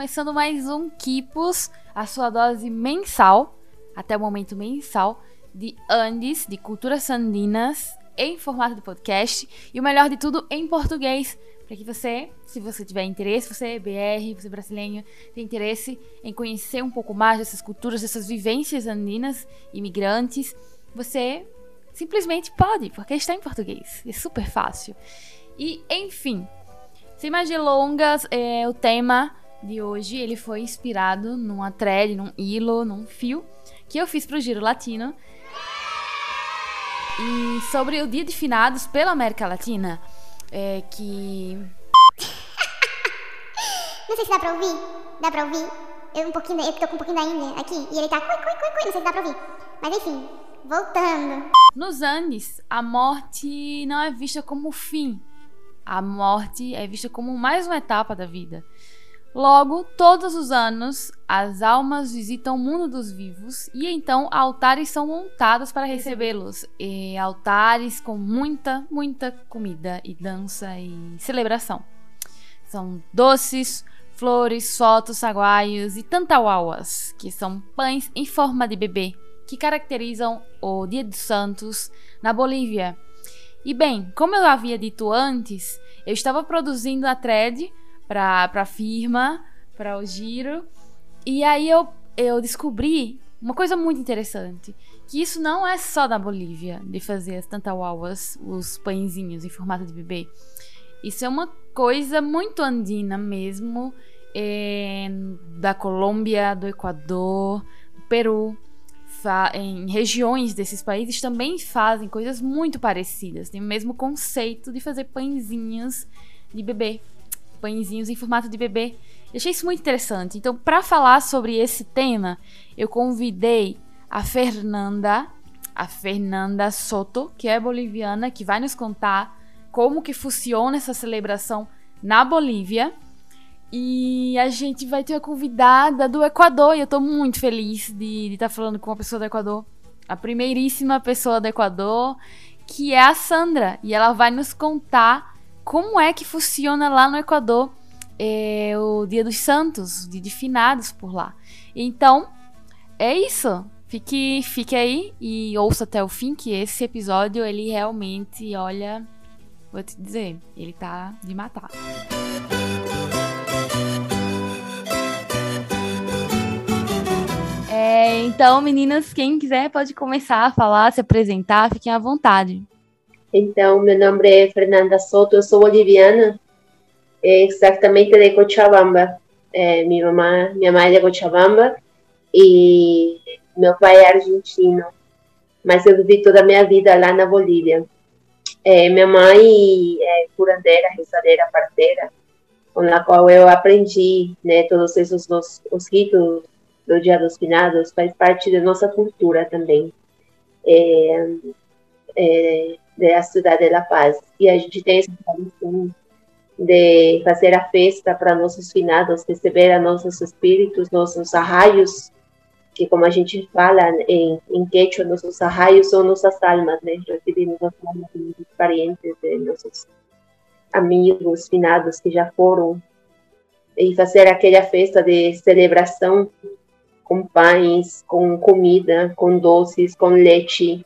Começando mais um Kipos, a sua dose mensal, até o momento mensal, de Andes, de culturas andinas, em formato de podcast e o melhor de tudo em português, para que você, se você tiver interesse, você é BR, você é brasileiro, tem interesse em conhecer um pouco mais dessas culturas, dessas vivências andinas, imigrantes, você simplesmente pode, porque está em português, é super fácil. E enfim, sem mais delongas, é, o tema de hoje ele foi inspirado numa thread, num hilo, num fio que eu fiz pro Giro Latino. E sobre o Dia de Finados pela América Latina, é que Não sei se dá pra ouvir. Dá pra ouvir? Eu um pouquinho, eu tô com um pouquinho da Índia aqui e ele tá cui, cui, cui, cui. Não sei se dá pra ouvir. Mas enfim, voltando. nos Andes a morte não é vista como fim, a morte é vista como mais uma etapa da vida. Logo, todos os anos, as almas visitam o mundo dos vivos e então altares são montados para recebê-los. Altares com muita, muita comida e dança e celebração. São doces, flores, fotos, saguaios e tantauauas, que são pães em forma de bebê, que caracterizam o Dia dos Santos na Bolívia e bem, como eu havia dito antes, eu estava produzindo a thread para a firma, para o giro, e aí eu, eu descobri uma coisa muito interessante, que isso não é só da Bolívia, de fazer as tantauauas, os pãezinhos em formato de bebê. Isso é uma coisa muito andina mesmo, é, da Colômbia, do Equador, do Peru em regiões desses países também fazem coisas muito parecidas. Tem o mesmo conceito de fazer pãezinhos de bebê. Pãezinhos em formato de bebê. Eu achei isso muito interessante. Então, para falar sobre esse tema, eu convidei a Fernanda, a Fernanda Soto, que é boliviana, que vai nos contar como que funciona essa celebração na Bolívia. E a gente vai ter a convidada do Equador. E eu tô muito feliz de estar tá falando com uma pessoa do Equador. A primeiríssima pessoa do Equador, que é a Sandra. E ela vai nos contar como é que funciona lá no Equador é, o Dia dos Santos, o Dia de Finados por lá. Então, é isso. Fique, fique aí e ouça até o fim, que esse episódio, ele realmente, olha, vou te dizer, ele tá de matar. É, então, meninas, quem quiser pode começar a falar, se apresentar, fiquem à vontade. Então, meu nome é Fernanda Soto, eu sou boliviana, é, exatamente de Cochabamba. É, minha, mamãe, minha mãe é de Cochabamba e meu pai é argentino, mas eu vivi toda a minha vida lá na Bolívia. É, minha mãe é curandeira, rezadeira, parteira, com a qual eu aprendi né, todos esses os, os ritos do Dia dos Finados faz parte da nossa cultura também, é, é, da cidade de La Paz. E a gente tem essa tradição de fazer a festa para nossos finados, receber a nossos espíritos, nossos arraios, que como a gente fala em, em quechua, nossos arraios são nossas almas, né? Recebemos as almas de nossos parentes, de nossos amigos finados que já foram, e fazer aquela festa de celebração com pães, com comida, com doces, com leite,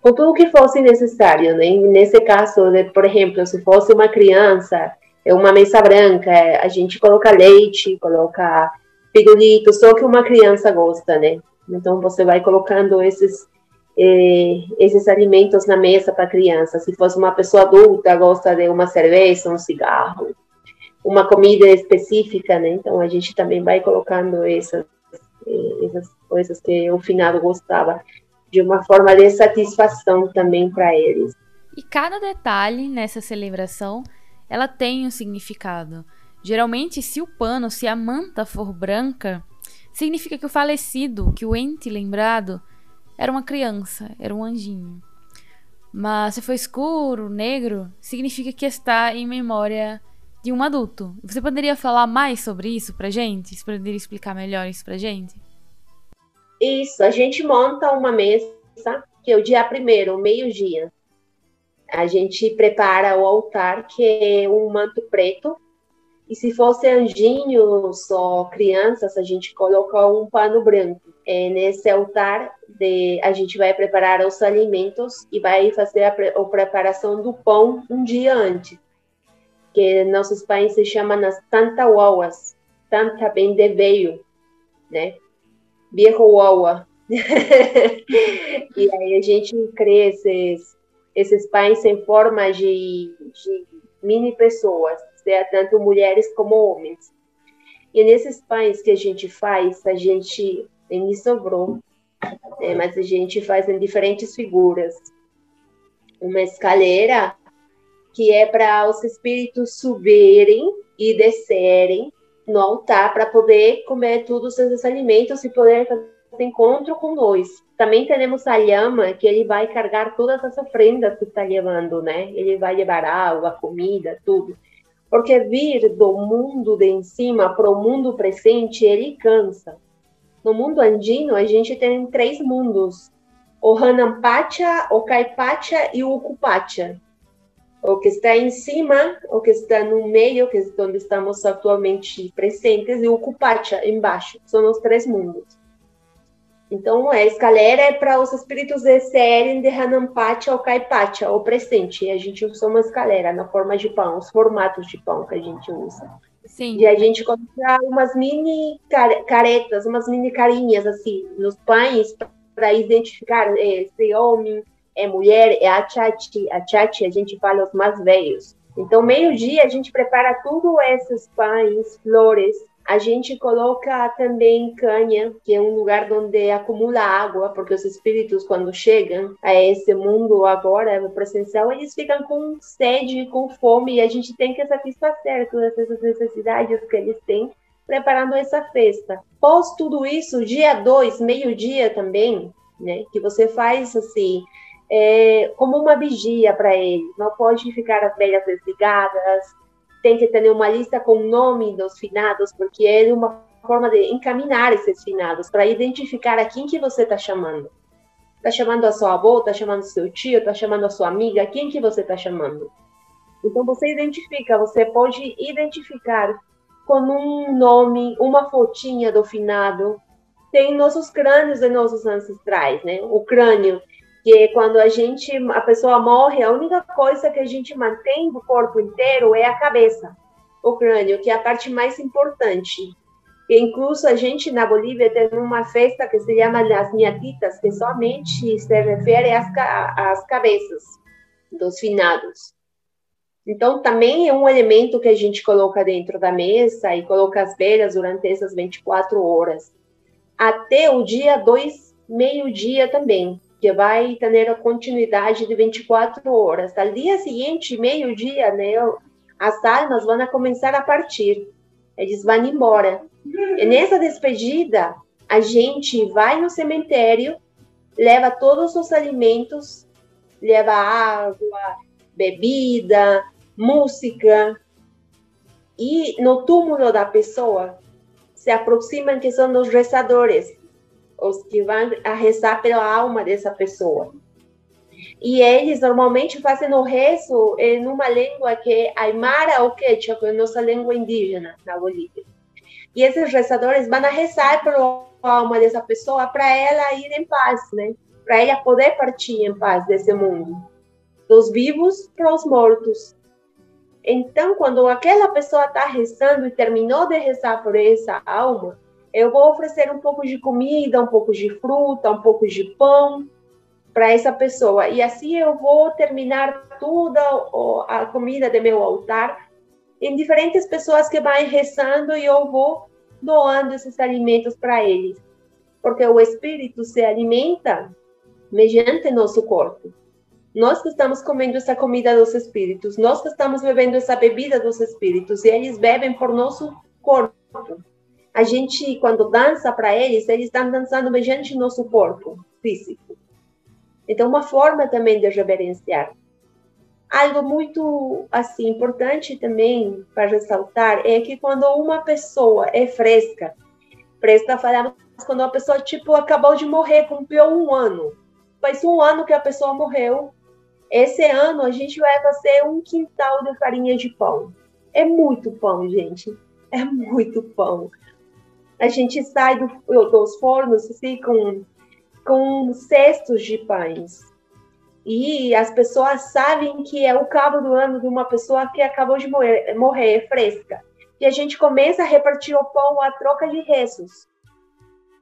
com tudo que fosse necessário. Né? Nesse caso, né, por exemplo, se fosse uma criança, é uma mesa branca, a gente coloca leite, coloca pirulito, só que uma criança gosta, né? Então você vai colocando esses eh, esses alimentos na mesa para criança. Se fosse uma pessoa adulta, gosta de uma cerveja, um cigarro, uma comida específica, né? Então a gente também vai colocando essas essas coisas que o finado gostava, de uma forma de satisfação também para eles. E cada detalhe nessa celebração, ela tem um significado. Geralmente, se o pano, se a manta for branca, significa que o falecido, que o ente lembrado, era uma criança, era um anjinho. Mas se for escuro, negro, significa que está em memória de um adulto. Você poderia falar mais sobre isso pra gente? Você poderia explicar melhor isso pra gente? Isso, a gente monta uma mesa, que é o dia primeiro, meio-dia. A gente prepara o altar, que é um manto preto, E se fosse anjinhos ou crianças, a gente coloca um pano branco. É, nesse altar, de, a gente vai preparar os alimentos e vai fazer a, a preparação do pão um dia antes. Que nossos pais se chamam as tantauauas. Tanta bem de veio, né? Uaua. e aí a gente cria esses, esses em forma de, de mini pessoas seja tanto mulheres como homens. E nesses pães que a gente faz, a gente nem sobrou, né, mas a gente faz em diferentes figuras. Uma escaleira que é para os espíritos subirem e descerem no altar para poder comer todos esses alimentos e poder fazer encontro com nós. Também temos a lhama, que ele vai carregar todas as ofrendas que está levando, né? Ele vai levar água, comida, tudo. Porque vir do mundo de em cima para o mundo presente, ele cansa. No mundo andino, a gente tem três mundos: o Hanampacha, o Kaipacha e o Ukupacha. O que está em cima, o que está no meio, que é onde estamos atualmente presentes, e o Ukupacha embaixo. São os três mundos. Então, a escalera é para os espíritos descerem de Hanampacha ou Kaipacha, o presente. E a gente usa uma escalera na forma de pão, os formatos de pão que a gente usa. Sim. E a gente coloca umas mini caretas, umas mini carinhas, assim, nos pães, para identificar é, se homem, é mulher, é a chati. A chati, a gente fala os mais velhos. Então, meio-dia, a gente prepara tudo esses pães, flores, a gente coloca também canha, que é um lugar onde acumula água, porque os espíritos, quando chegam a esse mundo agora presencial, eles ficam com sede, com fome, e a gente tem que satisfazer todas essas necessidades que eles têm, preparando essa festa. Pós tudo isso, dia 2, meio-dia também, né, que você faz assim, é, como uma vigia para eles, não pode ficar as velhas desligadas, tem que ter uma lista com o nome dos finados, porque é uma forma de encaminhar esses finados, para identificar a quem que você está chamando. Está chamando a sua avó, está chamando seu tio, está chamando a sua amiga, quem que você está chamando? Então você identifica, você pode identificar com um nome, uma fotinha do finado. Tem nossos crânios de nossos ancestrais, né? O crânio que quando a gente, a pessoa morre, a única coisa que a gente mantém do corpo inteiro é a cabeça, o crânio, que é a parte mais importante. E incluso a gente na Bolívia tem uma festa que se chama as Niatitas, que somente se refere às, às cabeças dos finados. Então, também é um elemento que a gente coloca dentro da mesa e coloca as velas durante essas 24 horas. Até o dia 2, meio-dia também que vai ter a continuidade de 24 horas. Al dia seguinte, meio-dia, né, as almas vão começar a partir. Eles vão embora. E nessa despedida, a gente vai no cemitério, leva todos os alimentos, leva água, bebida, música. E no túmulo da pessoa se aproximam que são os rezadores, os que vão a rezar pela alma dessa pessoa. E eles normalmente fazem o rezo em uma língua que é aimara ou quechua, que é a nossa língua indígena na Bolívia. E esses rezadores vão a rezar pela alma dessa pessoa para ela ir em paz, né? Para ela poder partir em paz desse mundo, dos vivos para os mortos. Então, quando aquela pessoa está rezando e terminou de rezar por essa alma, eu vou oferecer um pouco de comida, um pouco de fruta, um pouco de pão para essa pessoa. E assim eu vou terminar toda a comida do meu altar em diferentes pessoas que vão rezando e eu vou doando esses alimentos para eles. Porque o espírito se alimenta mediante nosso corpo. Nós que estamos comendo essa comida dos espíritos, nós que estamos bebendo essa bebida dos espíritos, e eles bebem por nosso corpo a gente, quando dança para eles, eles estão dançando mediante nosso corpo físico. Então, uma forma também de reverenciar. Algo muito assim importante também para ressaltar é que quando uma pessoa é fresca, fresca falamos quando a pessoa tipo acabou de morrer, cumpriu um ano, faz um ano que a pessoa morreu. Esse ano a gente vai fazer um quintal de farinha de pão É muito pão, gente. É muito pão. A gente sai do, dos fornos assim, com, com cestos de pães. E as pessoas sabem que é o cabo do ano de uma pessoa que acabou de morrer, morrer fresca. E a gente começa a repartir o pão a troca de rezos.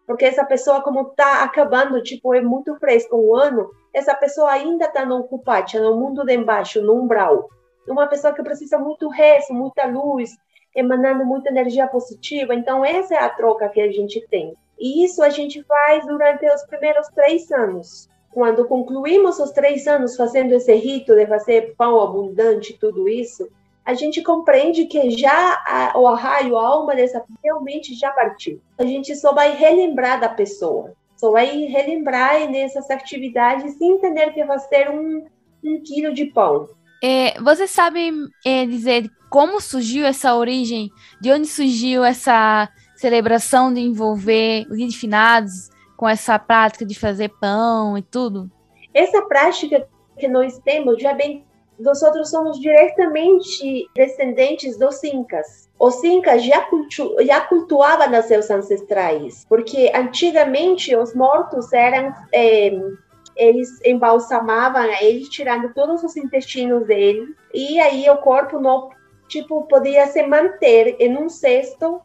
Porque essa pessoa, como está acabando, tipo, é muito fresco o ano, essa pessoa ainda está no ocupate, no mundo de embaixo, no umbral uma pessoa que precisa muito rezo, muita luz, emanando muita energia positiva. Então, essa é a troca que a gente tem. E isso a gente faz durante os primeiros três anos. Quando concluímos os três anos fazendo esse rito de fazer pão abundante, tudo isso, a gente compreende que já a, o arraio, a alma dessa realmente já partiu. A gente só vai relembrar da pessoa, só vai relembrar nessas atividades sem ter que fazer um, um quilo de pão. É, você sabe é, dizer como surgiu essa origem? De onde surgiu essa celebração de envolver os finados com essa prática de fazer pão e tudo? Essa prática que nós temos já bem nós outros somos diretamente descendentes dos incas. Os incas já, cultu já cultuavam seus ancestrais, porque antigamente os mortos eram é, eles embalsamavam ele, tirando todos os intestinos dele, e aí o corpo não, tipo, podia se manter em um cesto,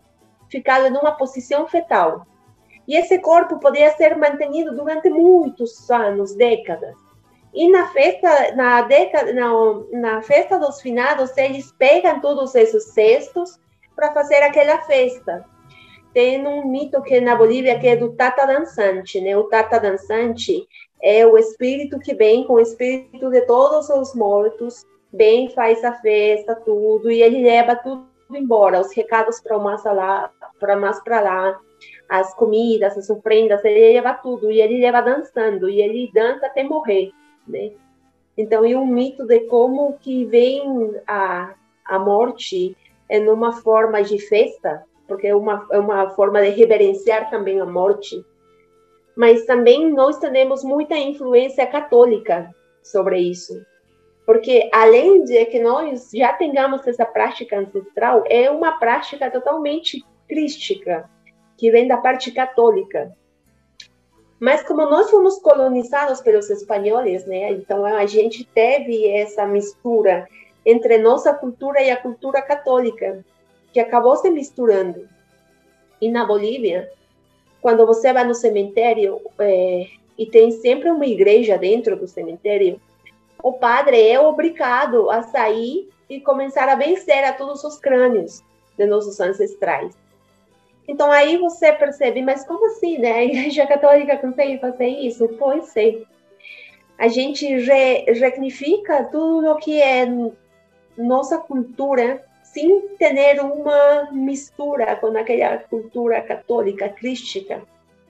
ficado numa posição fetal. E esse corpo podia ser mantido durante muitos anos, décadas. E na festa, na década, na, na festa dos finados, eles pegam todos esses cestos para fazer aquela festa. Tem um mito que na Bolívia que é do tata dançante, né? O tata dançante é o espírito que vem com o espírito de todos os mortos, vem, faz a festa, tudo, e ele leva tudo embora, os recados para mais lá, para mais para lá, as comidas, as ofrendas, ele leva tudo, e ele leva dançando, e ele dança até morrer, né? Então, é um mito de como que vem a, a morte é numa forma de festa, porque é uma, é uma forma de reverenciar também a morte, mas também nós temos muita influência católica sobre isso. Porque além de que nós já tenhamos essa prática ancestral, é uma prática totalmente crística, que vem da parte católica. Mas como nós fomos colonizados pelos espanhóis, né? Então a gente teve essa mistura entre nossa cultura e a cultura católica, que acabou se misturando. E na Bolívia, quando você vai no cemitério é, e tem sempre uma igreja dentro do cemitério, o padre é obrigado a sair e começar a vencer a todos os crânios de nossos ancestrais. Então aí você percebe, mas como assim, né? A Igreja Católica consegue fazer isso? Pois é. A gente re, tudo o que é nossa cultura sem ter uma mistura com aquela cultura católica, crística.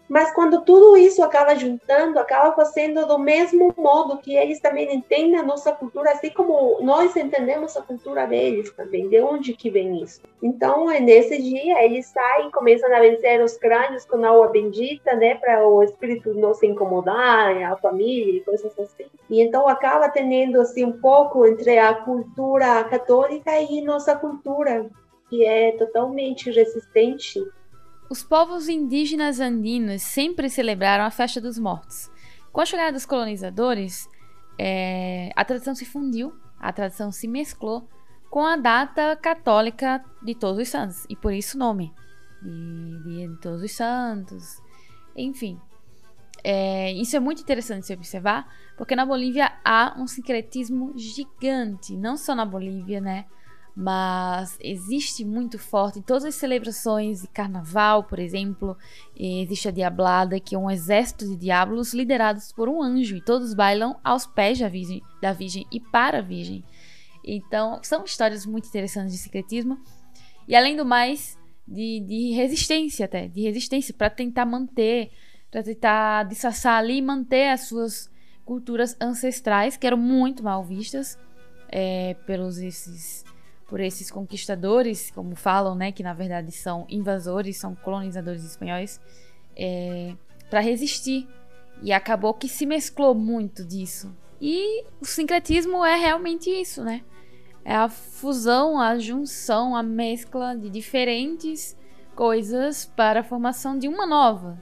Mas quando tudo isso acaba juntando, acaba fazendo do mesmo modo que eles também entendem a nossa cultura, assim como nós entendemos a cultura deles também, de onde que vem isso. Então, é nesse dia, eles saem, começam a vencer os crânios com água bendita, né, para o espírito não se incomodar, a família e coisas assim. E então acaba tendo assim um pouco entre a cultura católica e nossa cultura, que é totalmente resistente os povos indígenas andinos sempre celebraram a festa dos mortos. Com a chegada dos colonizadores, é, a tradição se fundiu, a tradição se mesclou com a data católica de Todos os Santos, e por isso o nome de de Todos os Santos. Enfim, é, isso é muito interessante se observar, porque na Bolívia há um sincretismo gigante, não só na Bolívia, né? Mas existe muito forte em todas as celebrações carnaval, por exemplo, existe a Diablada, que é um exército de diabos liderados por um anjo, e todos bailam aos pés da Virgem, da virgem e para a Virgem. Então, são histórias muito interessantes de secretismo, e além do mais, de, de resistência até, de resistência, para tentar manter, para tentar disfarçar ali e manter as suas culturas ancestrais, que eram muito mal vistas é, pelos esses por esses conquistadores, como falam, né, que na verdade são invasores, são colonizadores espanhóis, é, para resistir. E acabou que se mesclou muito disso. E o sincretismo é realmente isso, né? é a fusão, a junção, a mescla de diferentes coisas para a formação de uma nova,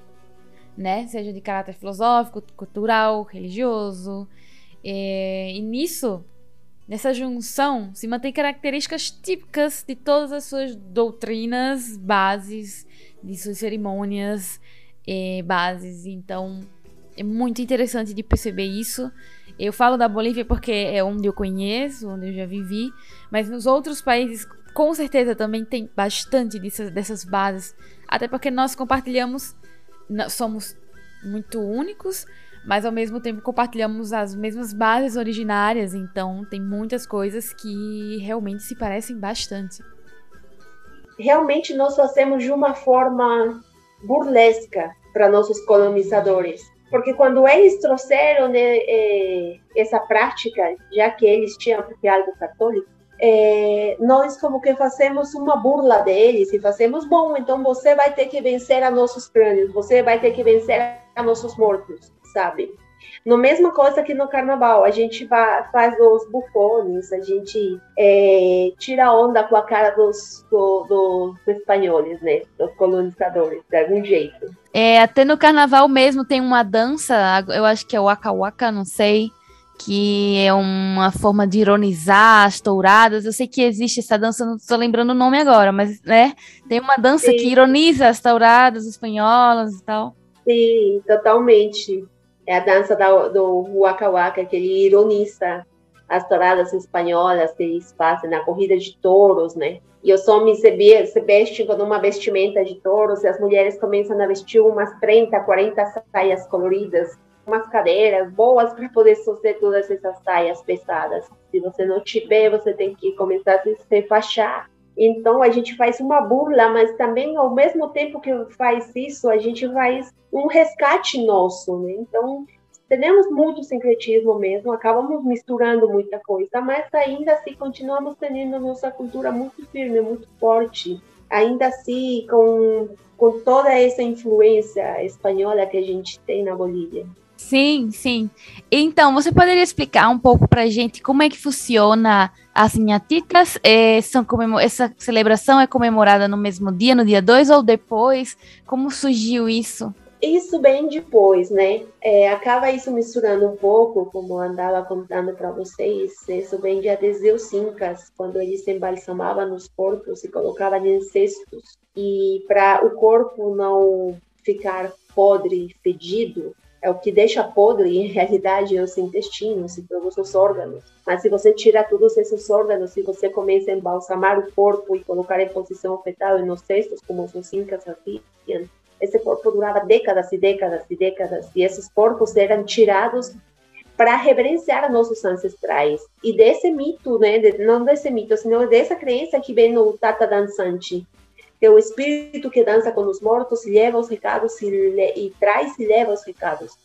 né? Seja de caráter filosófico, cultural, religioso. É, e nisso, nessa junção, se mantém características típicas de todas as suas doutrinas, bases, de suas cerimônias, é, bases. Então, é muito interessante de perceber isso. Eu falo da Bolívia porque é onde eu conheço, onde eu já vivi, mas nos outros países com certeza também tem bastante dessas, dessas bases, até porque nós compartilhamos, somos muito únicos, mas ao mesmo tempo compartilhamos as mesmas bases originárias, então tem muitas coisas que realmente se parecem bastante. Realmente nós fazemos de uma forma burlesca para nossos colonizadores porque quando eles trouxeram né, é, essa prática, já que eles tinham porque algo católico, é, nós como que fazemos uma burla deles e fazemos bom, então você vai ter que vencer a nossos crânios, você vai ter que vencer a nossos mortos, sabe? No mesma coisa que no carnaval, a gente faz os bufones, a gente é, tira onda com a cara dos, do, dos espanhóis, né? Dos colonizadores, de algum jeito. É, até no carnaval mesmo tem uma dança, eu acho que é o Waka Waka, não sei, que é uma forma de ironizar as touradas. Eu sei que existe essa dança, não estou lembrando o nome agora, mas né, tem uma dança Sim. que ironiza as touradas espanholas e tal. Sim, totalmente é a dança da, do Waka Waka, que ele ironiza as touradas espanholas que eles fazem na corrida de touros, né? E os homens se, se vestem com uma vestimenta de touros e as mulheres começam a vestir umas 30, 40 saias coloridas, umas cadeiras boas para poder fazer todas essas saias pesadas. Se você não tiver, você tem que começar a se fachar. Então a gente faz uma burla, mas também ao mesmo tempo que faz isso, a gente faz um resgate nosso, né? Então temos muito sincretismo mesmo, acabamos misturando muita coisa, mas ainda assim continuamos tendo nossa cultura muito firme, muito forte, ainda assim com, com toda essa influência espanhola que a gente tem na Bolívia. Sim, sim. Então, você poderia explicar um pouco para gente como é que funciona as Nhatitas? É, são Essa celebração é comemorada no mesmo dia, no dia 2 ou depois? Como surgiu isso? Isso bem depois, né? É, acaba isso misturando um pouco, como eu andava contando para vocês, isso vem de Adeseus Incas, quando eles embalsamavam nos corpos e colocavam em cestos. E para o corpo não ficar podre, fedido, é o que deixa podre, em realidade, os intestinos e todos os órgãos. Mas se você tira todos esses órgãos, se você começa a embalsamar o corpo e colocar em posição fetal nos cestos, como os incas faziam, esse corpo durava décadas e décadas e décadas, e esses corpos eram tirados para reverenciar nossos ancestrais. E desse mito, né, não desse mito, senão dessa crença que vem no Tata Dançante, que é espírito que dança com os mortos leva os recados e, e traz e leva os recados.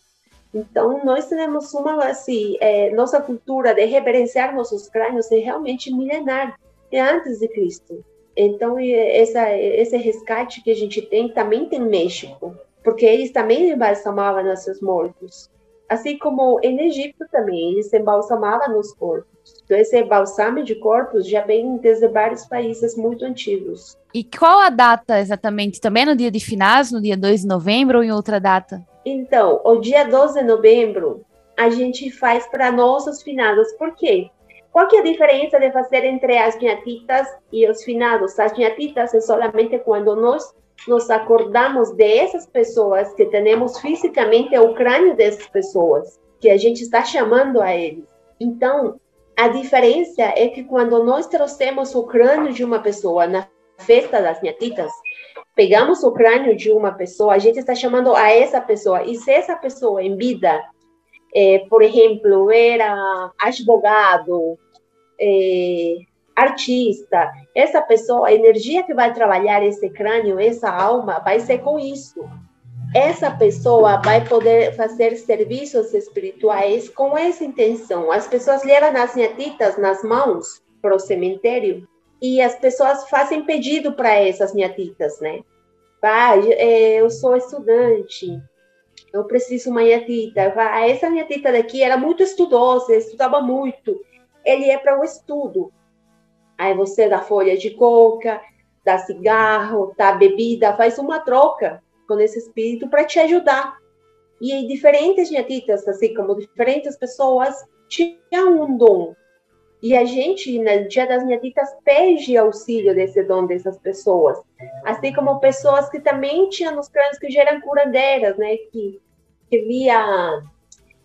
Então, nós temos uma, assim, é, nossa cultura de reverenciar nossos crânios é realmente milenar, é antes de Cristo. Então, essa, esse resgate que a gente tem também tem México, porque eles também embalsamavam nossos mortos. Assim como em Egito também, eles embalsamavam nos corpos. Então, esse balsame de corpos já vem desde vários países muito antigos. E qual a data exatamente? Também no dia de finados, no dia 2 de novembro ou em outra data? Então, o dia 12 de novembro a gente faz para nossos finados. Por quê? Qual que é a diferença de fazer entre as ñatitas e os finados? As ñatitas é solamente quando nós nos acordamos dessas pessoas que temos fisicamente o crânio dessas pessoas, que a gente está chamando a eles. Então, a diferença é que quando nós trouxemos o crânio de uma pessoa na festa das ñatitas, pegamos o crânio de uma pessoa, a gente está chamando a essa pessoa. E se essa pessoa em vida, é, por exemplo, era advogado, é, artista, essa pessoa, a energia que vai trabalhar esse crânio, essa alma, vai ser com isso. Essa pessoa vai poder fazer serviços espirituais com essa intenção. As pessoas levam as nhatitas nas mãos para o cemitério e as pessoas fazem pedido para essas nhatitas, né? Vai, é, eu sou estudante, eu preciso uma nyatita. Vai, essa nyatita daqui era muito estudosa, estudava muito. Ele é para o estudo Aí você dá folha de coca, dá cigarro, dá bebida, faz uma troca com esse espírito para te ajudar. E diferentes nhatitas, assim como diferentes pessoas, tinham um dom. E a gente, no Dia das Nhatitas, pede auxílio desse dom dessas pessoas. Assim como pessoas que também tinham nos crânios que já eram curandeiras, né? Que, que via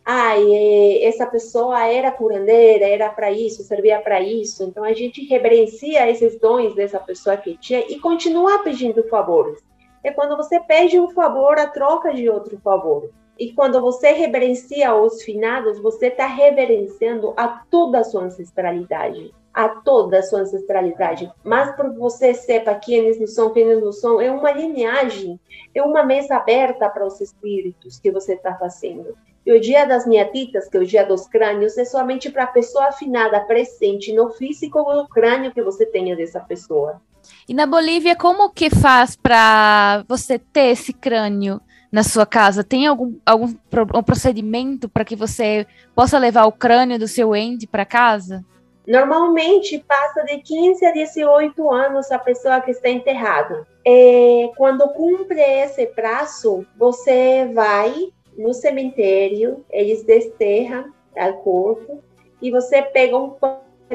ai, essa pessoa era curandeira, era para isso, servia para isso. Então a gente reverencia esses dons dessa pessoa que tinha e continua pedindo favores. É quando você pede um favor a troca de outro favor. E quando você reverencia os finados, você está reverenciando a toda a sua ancestralidade. A toda a sua ancestralidade. Mas para você sepa quem eles não são, quem eles não são, é uma linhagem, é uma mesa aberta para os espíritos que você está fazendo. E o dia das niatitas, que é o dia dos crânios, é somente para a pessoa afinada presente no físico ou no crânio que você tenha dessa pessoa. E na Bolívia, como que faz para você ter esse crânio na sua casa? Tem algum, algum um procedimento para que você possa levar o crânio do seu ente para casa? Normalmente passa de 15 a 18 anos a pessoa que está enterrada. É, quando cumpre esse prazo, você vai no cemitério, eles desterram o corpo e você pega um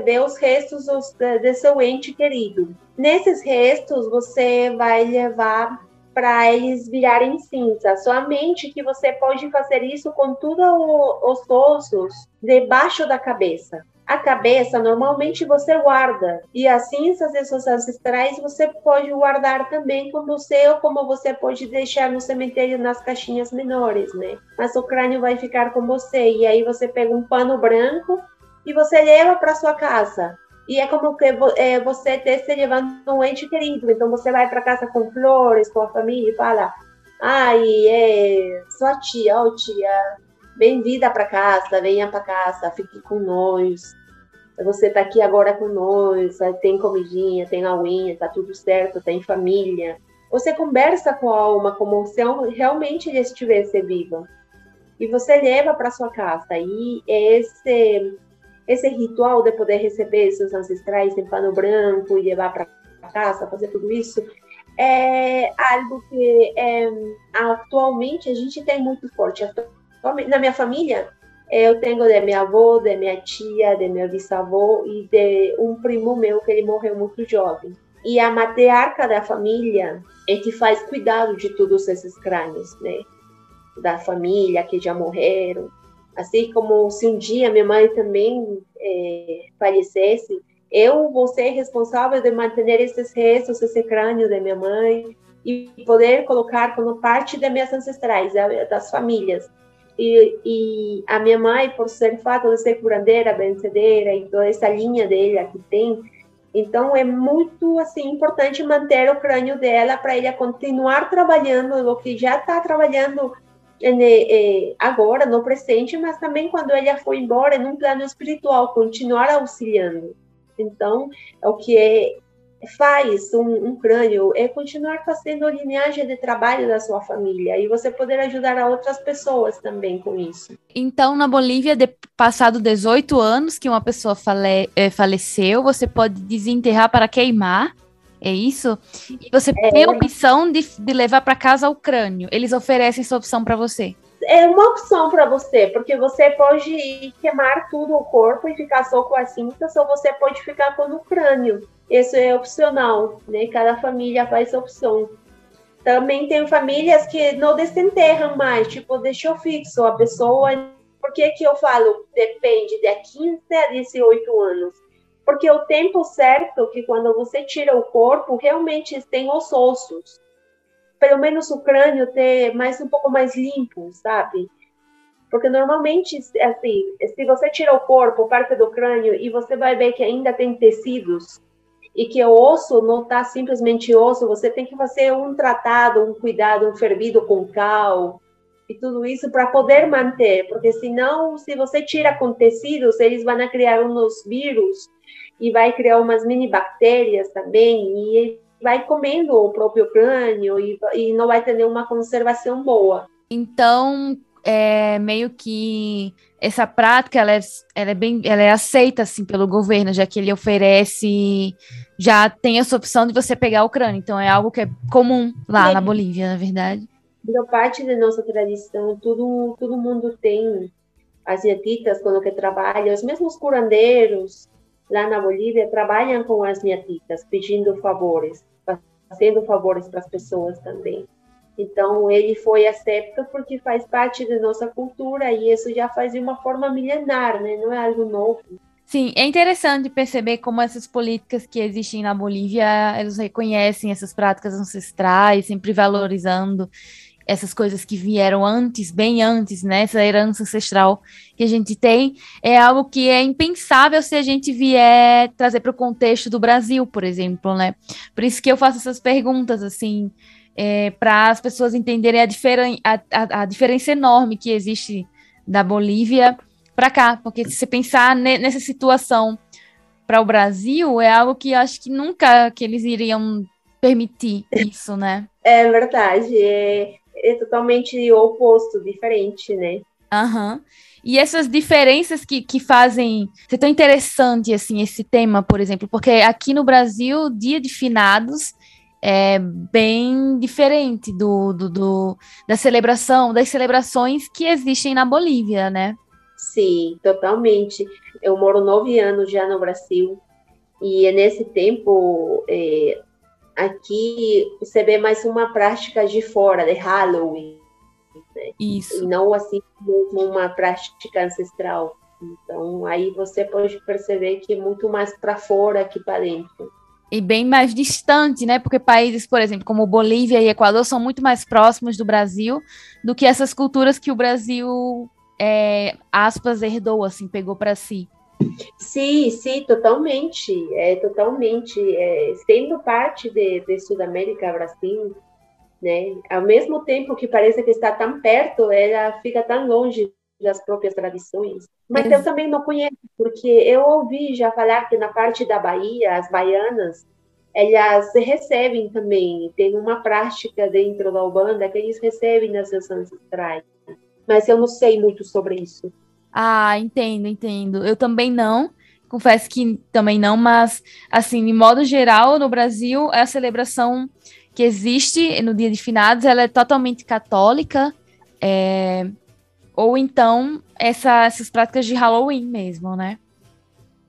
vê os restos de seu ente querido. Nesses restos, você vai levar para eles virarem cinza. Somente que você pode fazer isso com todos os ossos debaixo da cabeça a cabeça normalmente você guarda e as cinzas de seus ancestrais você pode guardar também com você ou como você pode deixar no cemitério nas caixinhas menores, né? Mas o crânio vai ficar com você e aí você pega um pano branco e você leva para sua casa. E é como que é, você esteja levando um ente querido. Então você vai para casa com flores, com a família e fala: Ai, é sua tia, ó tia, bem-vinda para casa, venha para casa, fique com nós. Você está aqui agora com nós, tem comidinha, tem auinha, tá tudo certo, tem família. Você conversa com a alma como se realmente ele estivesse vivo. E você leva para sua casa. E esse esse ritual de poder receber seus ancestrais em pano branco e levar para casa, fazer tudo isso, é algo que é, atualmente a gente tem muito forte na minha família, eu tenho de minha avó, de minha tia, de meu bisavô e de um primo meu que ele morreu muito jovem. E a matriarca da família é que faz cuidado de todos esses crânios, né? Da família que já morreram. Assim como se um dia minha mãe também é, falecesse, eu vou ser responsável de manter esses restos, esse crânio da minha mãe e poder colocar como parte das minhas ancestrais, das famílias. E, e, a minha mãe, por ser fato de ser curandeira, benzedeira e toda essa linha dela que tem, então é muito assim importante manter o crânio dela para ela continuar trabalhando o que já está trabalhando agora no presente, mas também quando ela foi embora, num plano espiritual, continuar auxiliando. Então, é o que é faz um, um, crânio é continuar fazendo a linhagem de trabalho da sua família e você poder ajudar a outras pessoas também com isso. Então, na Bolívia, de, passado 18 anos que uma pessoa fale, é, faleceu, você pode desenterrar para queimar. É isso? E você é, tem a opção de, de levar para casa o crânio. Eles oferecem essa opção para você. É uma opção para você, porque você pode queimar tudo o corpo e ficar só com as cintas, ou você pode ficar com o crânio. Isso é opcional, né? Cada família faz opção. Também tem famílias que não desenterram mais, tipo, deixou fixo a pessoa. Por que, que eu falo depende de 15 a 18 anos? Porque o tempo certo que quando você tira o corpo, realmente tem os ossos. Pelo menos o crânio ter mais um pouco mais limpo, sabe? Porque normalmente, assim, se você tira o corpo, parte do crânio, e você vai ver que ainda tem tecidos, e que o osso não está simplesmente osso, você tem que fazer um tratado, um cuidado, um fervido com cal e tudo isso para poder manter, porque senão, se você tira com tecidos, eles vão criar uns vírus e vai criar umas mini bactérias também e vai comendo o próprio crânio e, e não vai ter nenhuma conservação boa. Então, é meio que essa prática ela é, ela é bem ela é aceita assim pelo governo, já que ele oferece já tem essa opção de você pegar a Ucrânia. Então é algo que é comum lá na Bolívia, na verdade. Virou parte da nossa tradição. Todo todo mundo tem as nietitas quando que trabalham, os mesmos curandeiros lá na Bolívia trabalham com as nietitas, pedindo favores, fazendo favores para as pessoas também. Então, ele foi aceito porque faz parte da nossa cultura e isso já faz de uma forma milenar, né? Não é algo novo. Sim, é interessante perceber como essas políticas que existem na Bolívia, eles reconhecem essas práticas ancestrais, sempre valorizando essas coisas que vieram antes, bem antes, né? Essa herança ancestral que a gente tem, é algo que é impensável se a gente vier trazer para o contexto do Brasil, por exemplo, né? Por isso que eu faço essas perguntas, assim, é, para as pessoas entenderem a, diferen a, a, a, diferença enorme que existe da Bolívia para cá, porque se você pensar nessa situação para o Brasil, é algo que acho que nunca que eles iriam permitir isso, né? É verdade, é, é totalmente oposto, diferente, né? Aham. Uhum. E essas diferenças que, que fazem ser tão interessante assim esse tema, por exemplo, porque aqui no Brasil, dia de finados é bem diferente do, do, do, da celebração, das celebrações que existem na Bolívia, né? Sim, totalmente. Eu moro nove anos já no Brasil e nesse tempo é, aqui você vê mais uma prática de fora, de Halloween. Né? Isso. E não assim mesmo uma prática ancestral. Então aí você pode perceber que é muito mais para fora que para dentro e bem mais distante, né? Porque países, por exemplo, como Bolívia e Equador são muito mais próximos do Brasil do que essas culturas que o Brasil, é, aspas, herdou, assim, pegou para si. Sim, sim, totalmente, é totalmente, é, sendo parte de, de Sudamérica, Brasil, né? Ao mesmo tempo que parece que está tão perto, ela fica tão longe das próprias tradições. Mas eu também não conheço, porque eu ouvi já falar que na parte da Bahia, as baianas, elas recebem também, tem uma prática dentro da Ubanda que eles recebem nas seus ancestrais. Mas eu não sei muito sobre isso. Ah, entendo, entendo. Eu também não. Confesso que também não, mas, assim, de modo geral, no Brasil, a celebração que existe no Dia de Finados, ela é totalmente católica. É, ou então essa, essas práticas de Halloween mesmo, né?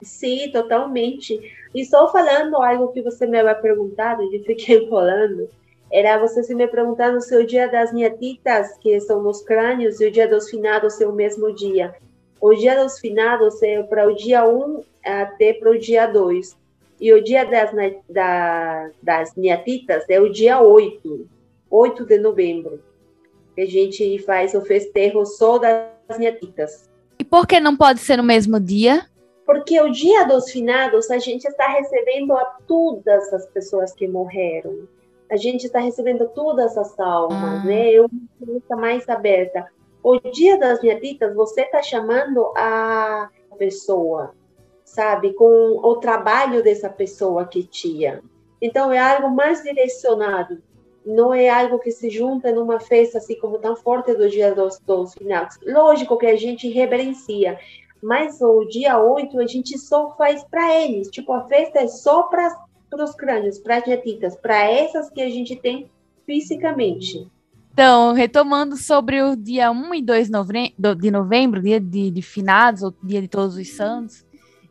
Sim, totalmente. E só falando algo que você me havia perguntado e fiquei falando, era você se me perguntar no seu dia das nietitas, que são nos crânios, e o dia dos finados é o mesmo dia. O dia dos finados é para o dia 1 até para o dia 2. E o dia das, da, das nietitas é o dia 8, 8 de novembro a gente faz o festejo só das nietitas. E por que não pode ser no mesmo dia? Porque o dia dos finados a gente está recebendo a todas as pessoas que morreram. A gente está recebendo todas as almas, ah. né? Eu estou mais aberta. O dia das nietitas, você está chamando a pessoa, sabe? Com o trabalho dessa pessoa que tinha. Então, é algo mais direcionado não é algo que se junta numa festa assim como tão forte do dia dos, dos finados. Lógico que a gente reverencia, mas o dia 8 a gente só faz para eles. Tipo, a festa é só para os crânios, para as netitas, para essas que a gente tem fisicamente. Então, retomando sobre o dia 1 e 2 de novembro, dia de, de finados, ou dia de todos os santos,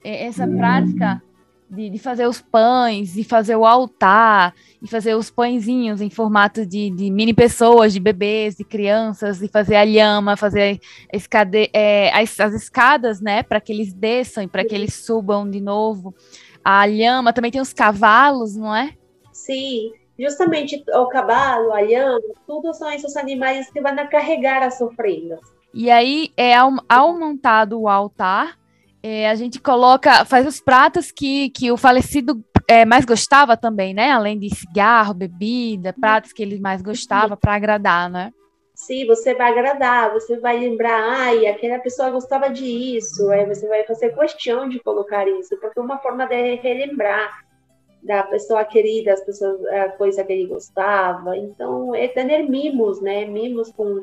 é, essa prática de, de, fazer os pães, de fazer o altar, e fazer os pãezinhos em formato de, de, mini pessoas, de bebês, de crianças, e fazer a lhama, fazer a escade, é, as, as, escadas, né, para que eles desçam e para que eles subam de novo. A lhama também tem os cavalos, não é? Sim, justamente o cavalo, a lhama, tudo são esses animais que vão carregar as ofrendas. E aí, é, ao, ao montado o altar, é, a gente coloca, faz os pratos que, que o falecido é, mais gostava também, né? Além de cigarro, bebida, pratos que ele mais gostava para agradar, né? Sim, você vai agradar, você vai lembrar, ai, aquela pessoa gostava disso, aí você vai fazer questão de colocar isso, porque é uma forma de relembrar da pessoa querida, as pessoas, a coisa que ele gostava. Então, é ter mimos, né? Mimos com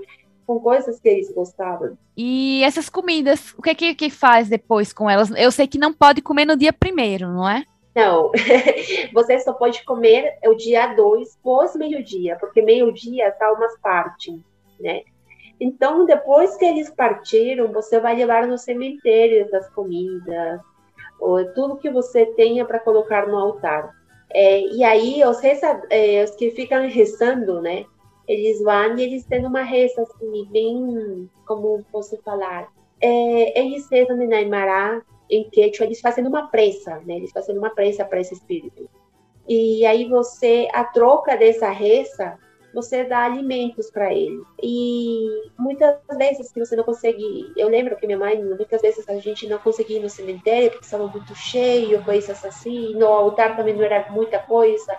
com coisas que eles gostavam. E essas comidas, o que é que, que faz depois com elas? Eu sei que não pode comer no dia primeiro, não é? Não, você só pode comer o dia 2 pós meio-dia, porque meio-dia tá umas partes, né? Então, depois que eles partiram, você vai levar no cemitério as comidas, tudo que você tenha para colocar no altar. É, e aí, os, reza, é, os que ficam rezando, né? Eles vão e eles têm uma reza assim, bem, como posso falar? É, eles rezam em Aymara, em Quechua, eles fazem uma pressa, né? Eles fazem uma pressa para esse espírito. E aí você, a troca dessa reza, você dá alimentos para ele. E muitas vezes que você não consegue, eu lembro que minha mãe, muitas vezes a gente não conseguia ir no cemitério porque estava muito cheio, coisas assim, no altar também não era muita coisa.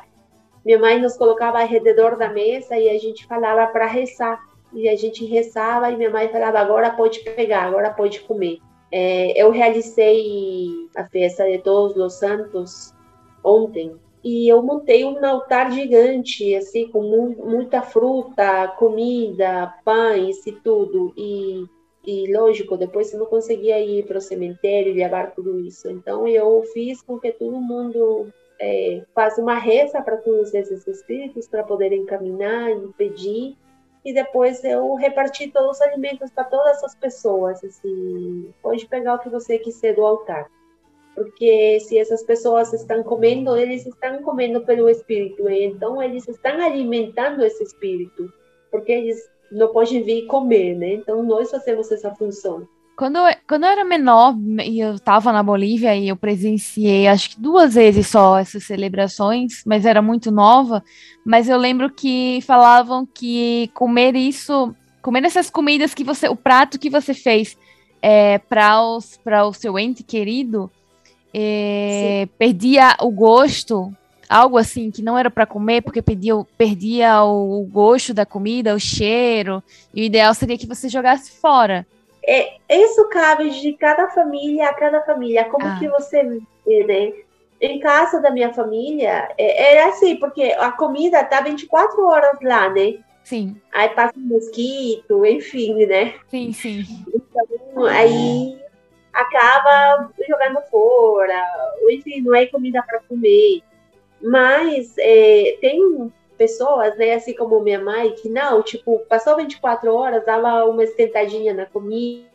Minha mãe nos colocava ao redor da mesa e a gente falava para rezar. E a gente rezava e minha mãe falava: agora pode pegar, agora pode comer. É, eu realizei a festa de Todos os Santos ontem e eu montei um altar gigante, assim, com mu muita fruta, comida, pães e tudo. E, e lógico, depois eu não conseguia ir para o cemitério e levar tudo isso. Então eu fiz com que todo mundo é, faça uma reza para todos esses espíritos para poderem caminhar e pedir. E depois eu reparti todos os alimentos para todas as pessoas. Assim, pode pegar o que você quiser do altar porque se essas pessoas estão comendo, eles estão comendo pelo espírito, então eles estão alimentando esse espírito, porque eles não podem vir comer, né? Então nós fazemos essa função. Quando quando eu era menor e eu estava na Bolívia e eu presenciei, acho que duas vezes só essas celebrações, mas era muito nova. Mas eu lembro que falavam que comer isso, comer essas comidas que você, o prato que você fez é, para o seu ente querido, é, perdia o gosto, algo assim que não era para comer, porque perdia, perdia o, gosto da comida, o cheiro, e o ideal seria que você jogasse fora. É, isso cabe de cada família a cada família, como ah. que você vê, né? Em casa da minha família, é, era assim, porque a comida tá 24 horas lá, né? Sim. Aí passa um mosquito, enfim, né? Sim, sim. Então, aí acaba jogando fora, enfim, não é comida para comer. Mas é, tem pessoas, né, assim como minha mãe, que não, tipo, passou 24 horas, dava uma esquentadinha na comida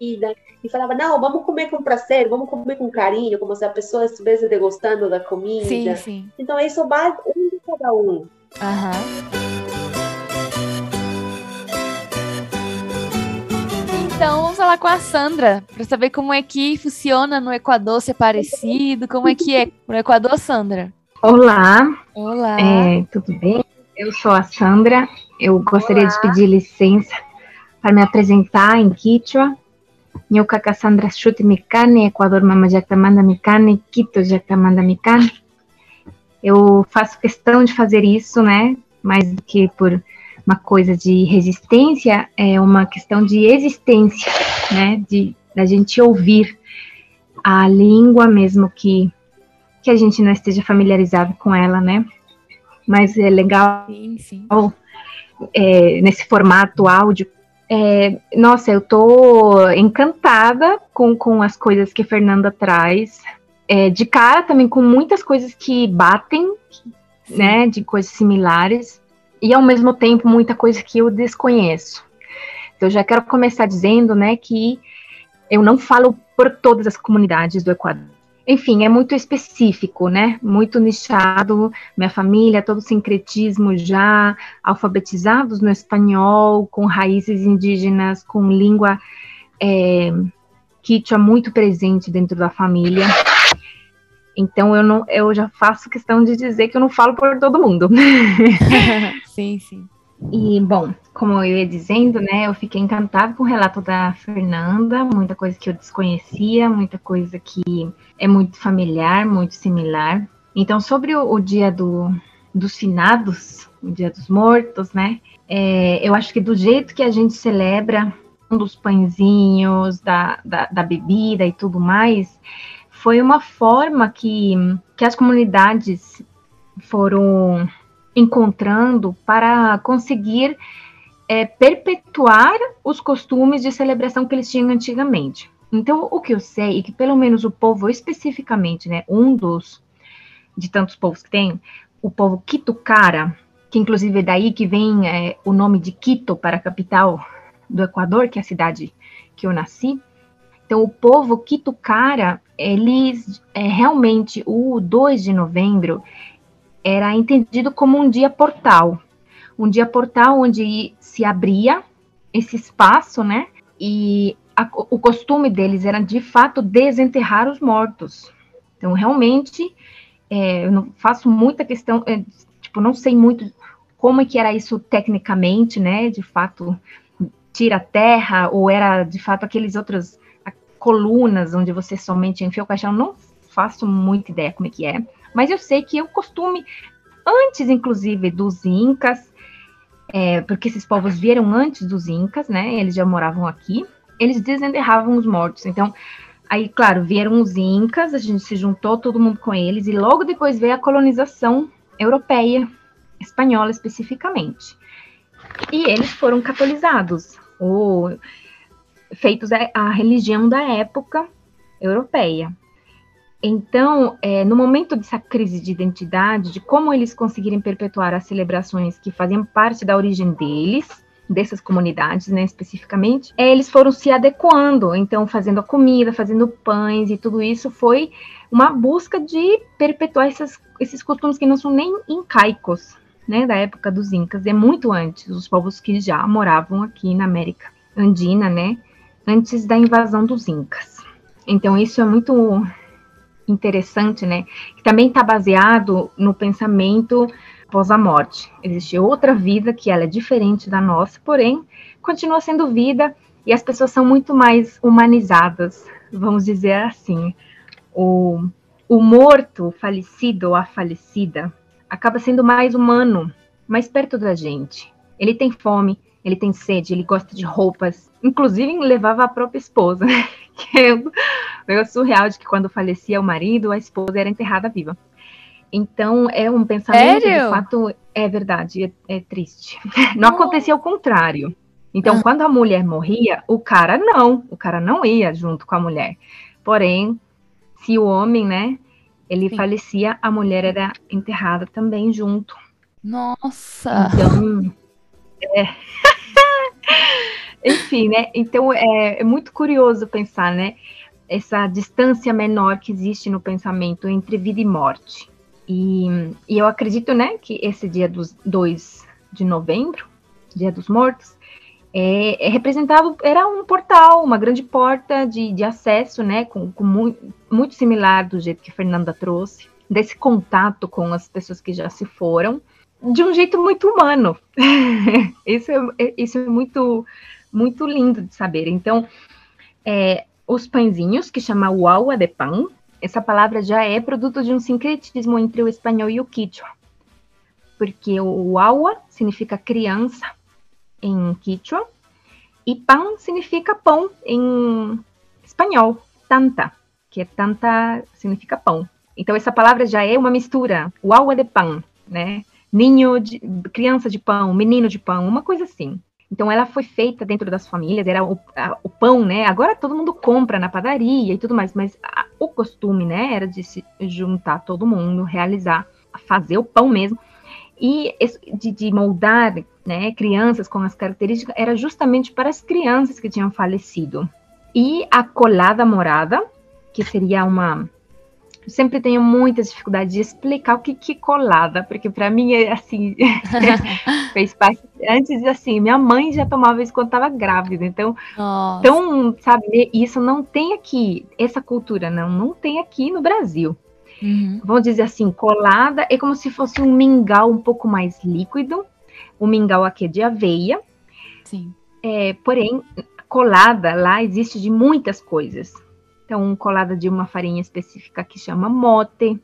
e falava, não, vamos comer com prazer, vamos comer com carinho, como se a pessoa estivesse degustando da comida. Sim, sim. Então isso vai um de cada um. Aham. Uhum. Então, vamos falar com a Sandra para saber como é que funciona no Equador, se é parecido, como é que é no Equador, Sandra. Olá. Olá. É, tudo bem? Eu sou a Sandra. Eu gostaria Olá. de pedir licença para me apresentar em Quichua. Nyuka Sandra Chute Mikane, Equador Mama Jactamanda Mikane, Quito Jactamanda Mikane. Eu faço questão de fazer isso, né? Mais do que por uma coisa de resistência, é uma questão de existência, né? De da gente ouvir a língua mesmo que que a gente não esteja familiarizado com ela, né? Mas é legal sim, sim. É, nesse formato áudio. É, nossa, eu tô encantada com, com as coisas que a Fernanda traz. É, de cara também com muitas coisas que batem, né? De coisas similares e ao mesmo tempo muita coisa que eu desconheço. Então, já quero começar dizendo, né, que eu não falo por todas as comunidades do Equador. Enfim, é muito específico, né? Muito nichado. Minha família, todo sincretismo já alfabetizados no espanhol, com raízes indígenas, com língua é, quichua muito presente dentro da família. Então eu não, eu já faço questão de dizer que eu não falo por todo mundo. sim, sim. E bom, como eu ia dizendo, né, eu fiquei encantada com o relato da Fernanda, muita coisa que eu desconhecia, muita coisa que é muito familiar, muito similar. Então, sobre o, o dia do, dos finados, o dia dos mortos, né, é, eu acho que do jeito que a gente celebra um dos pãezinhos, da, da, da bebida e tudo mais, foi uma forma que, que as comunidades foram encontrando para conseguir é, perpetuar os costumes de celebração que eles tinham antigamente. Então, o que eu sei é que, pelo menos o povo especificamente, né, um dos de tantos povos que tem, o povo Quitucara, que inclusive é daí que vem é, o nome de Quito para a capital do Equador, que é a cidade que eu nasci. Então, o povo Quitucara, eles é, realmente, o 2 de novembro era entendido como um dia portal. Um dia portal onde se abria esse espaço, né? E a, o costume deles era, de fato, desenterrar os mortos. Então, realmente, é, eu não faço muita questão, é, tipo, não sei muito como é que era isso tecnicamente, né? De fato, tira a terra, ou era de fato aqueles outros colunas onde você somente enfia o caixão, não faço muita ideia como é que é, mas eu sei que é o costume, antes inclusive dos incas, é, porque esses povos vieram antes dos incas, né, eles já moravam aqui, eles desenterravam os mortos, então, aí, claro, vieram os incas, a gente se juntou todo mundo com eles, e logo depois veio a colonização europeia, espanhola especificamente, e eles foram catolizados, ou feitos a, a religião da época europeia. Então, é, no momento dessa crise de identidade, de como eles conseguirem perpetuar as celebrações que faziam parte da origem deles, dessas comunidades, né, especificamente, é, eles foram se adequando, então fazendo a comida, fazendo pães e tudo isso foi uma busca de perpetuar essas, esses costumes que não são nem incaicos, né, da época dos incas, é muito antes, os povos que já moravam aqui na América Andina, né, antes da invasão dos incas. Então isso é muito interessante, né? Também está baseado no pensamento após a morte. Existe outra vida que ela é diferente da nossa, porém continua sendo vida e as pessoas são muito mais humanizadas, vamos dizer assim. O, o morto, o falecido ou a falecida acaba sendo mais humano, mais perto da gente. Ele tem fome, ele tem sede, ele gosta de roupas, inclusive levava a própria esposa, que é surreal de que quando falecia o marido, a esposa era enterrada viva. Então é um pensamento Sério? de fato é verdade, é, é triste. Não acontecia o contrário. Então, ah. quando a mulher morria, o cara não, o cara não ia junto com a mulher. Porém, se o homem, né, ele Sim. falecia, a mulher era enterrada também junto. Nossa! Então, é. Enfim, né? Então é, é, muito curioso pensar, né? Essa distância menor que existe no pensamento entre vida e morte. E, e eu acredito, né, que esse dia dos 2 de novembro, Dia dos Mortos, é, é, era um portal, uma grande porta de, de acesso, né, com, com muito, muito similar do jeito que Fernanda trouxe, desse contato com as pessoas que já se foram, de um jeito muito humano. isso, é, isso é muito, muito lindo de saber. Então, é, os pãezinhos, que chama uaua de pão, essa palavra já é produto de um sincretismo entre o espanhol e o quichua. Porque o uaua significa criança em quichua e pão significa pão em espanhol, tanta, que é tanta significa pão. Então essa palavra já é uma mistura, uaua de pão, né? ninho de criança de pão, menino de pão, uma coisa assim. Então ela foi feita dentro das famílias, era o, a, o pão, né? Agora todo mundo compra na padaria e tudo mais, mas a, o costume, né, era de se juntar todo mundo, realizar, fazer o pão mesmo. E de, de moldar, né, crianças com as características, era justamente para as crianças que tinham falecido. E a colada morada, que seria uma eu sempre tenho muitas dificuldades de explicar o que que colada, porque para mim é assim, fez parte antes assim, minha mãe já tomava isso quando estava grávida, então, Nossa. então, sabe, isso não tem aqui, essa cultura não, não tem aqui no Brasil. Uhum. Vamos dizer assim, colada é como se fosse um mingau um pouco mais líquido, o mingau aqui é de aveia. Sim. É, porém, colada lá existe de muitas coisas. Então, colada de uma farinha específica que chama mote,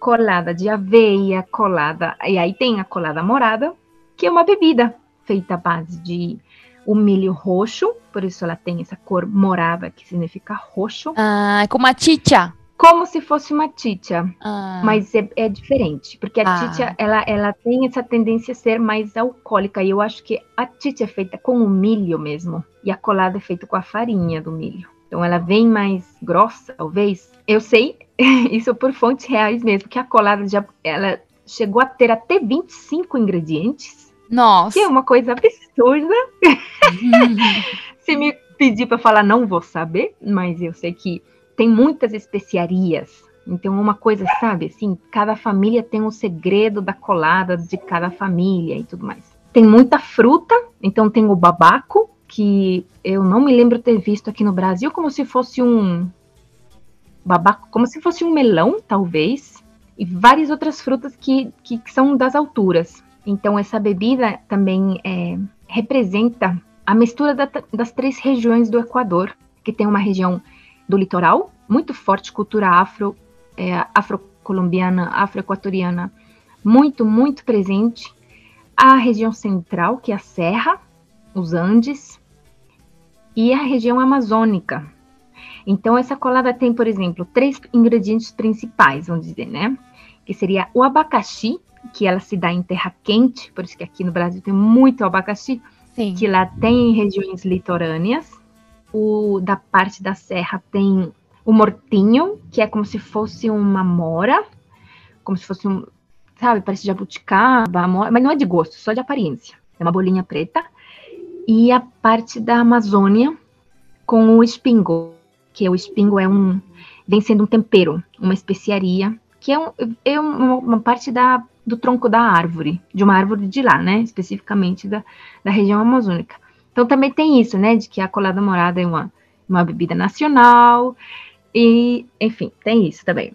colada de aveia, colada. E aí tem a colada morada, que é uma bebida feita à base de o milho roxo, por isso ela tem essa cor morada que significa roxo. Ah, é como a chicha. como se fosse uma titia, Ah, mas é, é diferente, porque a Ah. titia ela, ela tem essa tendência a ser mais alcoólica e eu acho que a titia é feita com o milho mesmo e a colada é feita com a farinha do milho. Então ela vem mais grossa, talvez. Eu sei isso por fontes reais mesmo, que a colada já ela chegou a ter até 25 ingredientes, Nossa. que é uma coisa absurda. Se me pedir para falar, não vou saber, mas eu sei que tem muitas especiarias. Então, uma coisa, sabe, assim, cada família tem um segredo da colada de cada família e tudo mais. Tem muita fruta, então tem o babaco, que eu não me lembro ter visto aqui no Brasil, como se fosse um babaco, como se fosse um melão, talvez, e várias outras frutas que, que, que são das alturas. Então, essa bebida também é, representa a mistura da- das três regiões do Equador, que tem uma região do litoral, muito forte cultura afro, é, afro-colombiana, afro-equatoriana, muito, muito presente. A região central, que é a Serra, os Andes, e a região amazônica. Então, essa colada tem, por exemplo, três ingredientes principais, vamos dizer, né? Que seria o abacaxi, que ela se dá em terra quente, por isso que aqui no Brasil tem muito abacaxi, Sim. que lá tem regiões litorâneas. O da parte da serra tem o mortinho, que é como se fosse uma mora, como se fosse um, sabe, parece jabuticaba, amora, mas não é de gosto, só de aparência. É uma bolinha preta. E a parte da Amazônia com o espingo, que o espingo é um vem sendo um tempero, uma especiaria, que é, um, é uma, uma parte da, do tronco da árvore, de uma árvore de lá, né, especificamente da, da região amazônica. Então também tem isso, né, de que a colada morada é uma, uma bebida nacional, e, enfim, tem isso também.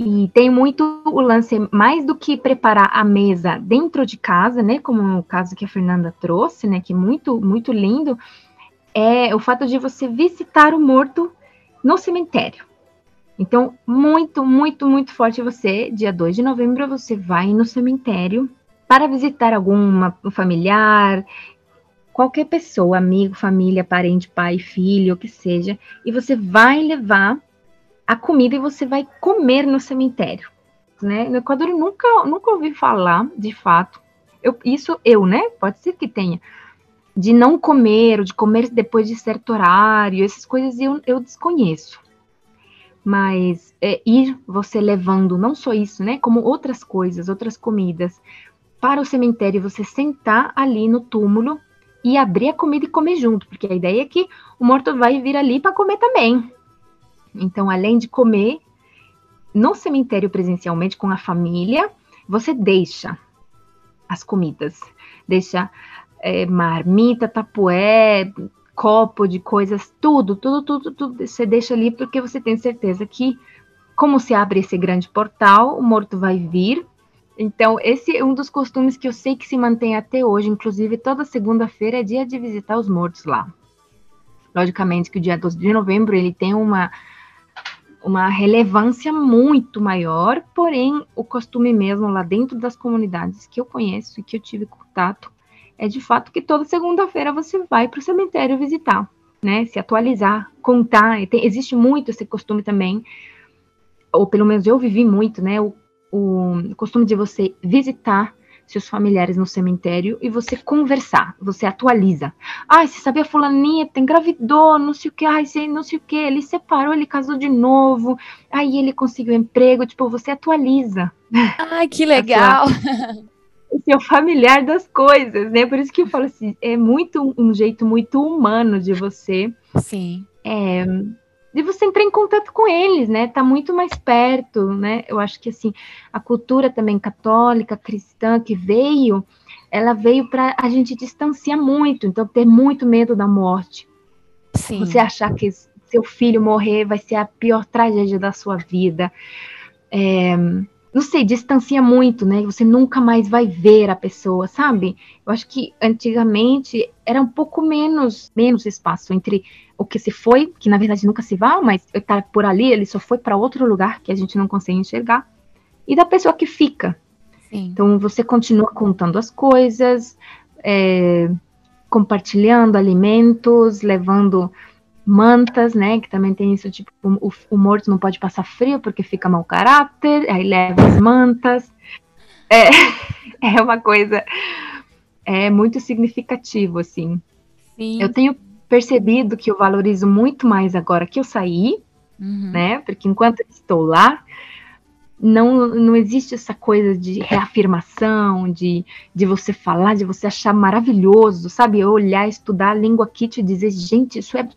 E tem muito o lance, mais do que preparar a mesa dentro de casa, né, como o caso que a Fernanda trouxe, né, que é muito, muito lindo, é o fato de você visitar o morto no cemitério. Então, muito, muito, muito forte você, dia 2 de novembro, você vai no cemitério para visitar alguma um familiar, qualquer pessoa, amigo, família, parente, pai, filho, o que seja, e você vai levar a comida e você vai comer no cemitério. Né? No Equador eu nunca, nunca ouvi falar, de fato, eu, isso eu, né? Pode ser que tenha, de não comer, ou de comer depois de certo horário, essas coisas eu, eu desconheço. Mas é, ir você levando não só isso, né? Como outras coisas, outras comidas, para o cemitério, você sentar ali no túmulo e abrir a comida e comer junto, porque a ideia é que o morto vai vir ali para comer também. Então, além de comer no cemitério presencialmente com a família, você deixa as comidas, deixa é, marmita, tapué, copo de coisas, tudo, tudo, tudo, tudo, você deixa ali porque você tem certeza que, como se abre esse grande portal, o morto vai vir. Então, esse é um dos costumes que eu sei que se mantém até hoje, inclusive toda segunda-feira é dia de visitar os mortos lá. Logicamente que o dia 12 de novembro ele tem uma uma relevância muito maior, porém o costume mesmo lá dentro das comunidades que eu conheço e que eu tive contato é de fato que toda segunda-feira você vai para o cemitério visitar, né? Se atualizar, contar. Tem, existe muito esse costume também, ou pelo menos eu vivi muito, né? O, o costume de você visitar seus familiares no cemitério e você conversar, você atualiza. Ai, você sabia fulaninha, tem engravidou, não sei o que, ai, não sei o que, ele separou, ele casou de novo, aí ele conseguiu emprego, tipo, você atualiza Ai, que legal. o seu familiar das coisas, né? Por isso que eu falo assim, é muito um jeito muito humano de você Sim. é, de você entrar em contato com eles, né? Tá muito mais perto, né? Eu acho que assim a cultura também católica, cristã que veio, ela veio para a gente distanciar muito, então ter muito medo da morte. Sim. Você achar que seu filho morrer vai ser a pior tragédia da sua vida. É, não sei, distancia muito, né? Você nunca mais vai ver a pessoa, sabe? Eu acho que antigamente era um pouco menos, menos espaço entre o que se foi, que na verdade nunca se vai, mas está por ali, ele só foi para outro lugar que a gente não consegue enxergar, e da pessoa que fica. Sim. Então você continua contando as coisas, é, compartilhando alimentos, levando mantas, né? Que também tem isso, tipo, o, o morto não pode passar frio porque fica mau caráter, aí leva as mantas. É, é uma coisa é muito significativo, assim. Sim. Eu tenho percebido que eu valorizo muito mais agora que eu saí, Uhum. né? Porque enquanto eu estou lá, não, não existe essa coisa de reafirmação, de, de você falar, de você achar maravilhoso, sabe? Eu olhar, estudar a língua kit e dizer, gente, isso é,